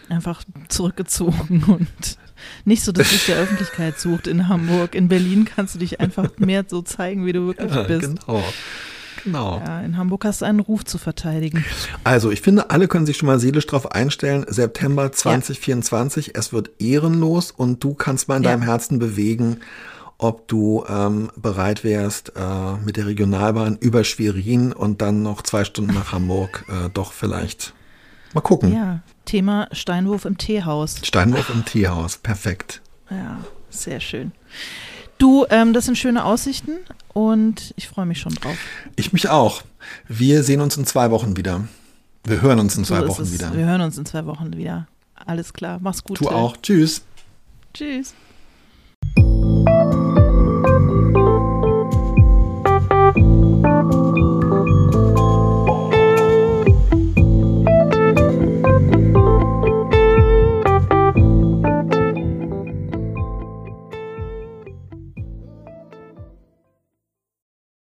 einfach zurückgezogen und nicht so das Licht der Öffentlichkeit sucht in Hamburg. In Berlin kannst du dich einfach mehr so zeigen, wie du wirklich ja, bist. Genau. Genau. Ja, in Hamburg hast du einen Ruf zu verteidigen. Also, ich finde, alle können sich schon mal seelisch darauf einstellen. September 2024, ja. es wird ehrenlos und du kannst mal in ja. deinem Herzen bewegen, ob du ähm, bereit wärst, äh, mit der Regionalbahn über Schwerin und dann noch zwei Stunden nach Hamburg äh, doch vielleicht mal gucken. Ja, Thema Steinwurf im Teehaus. Steinwurf im Teehaus, perfekt. Ja, sehr schön. Du, ähm, das sind schöne Aussichten und ich freue mich schon drauf. Ich mich auch. Wir sehen uns in zwei Wochen wieder. Wir hören uns in zwei so Wochen es. wieder. Wir hören uns in zwei Wochen wieder. Alles klar. Mach's gut. Du auch. Tschüss. Tschüss.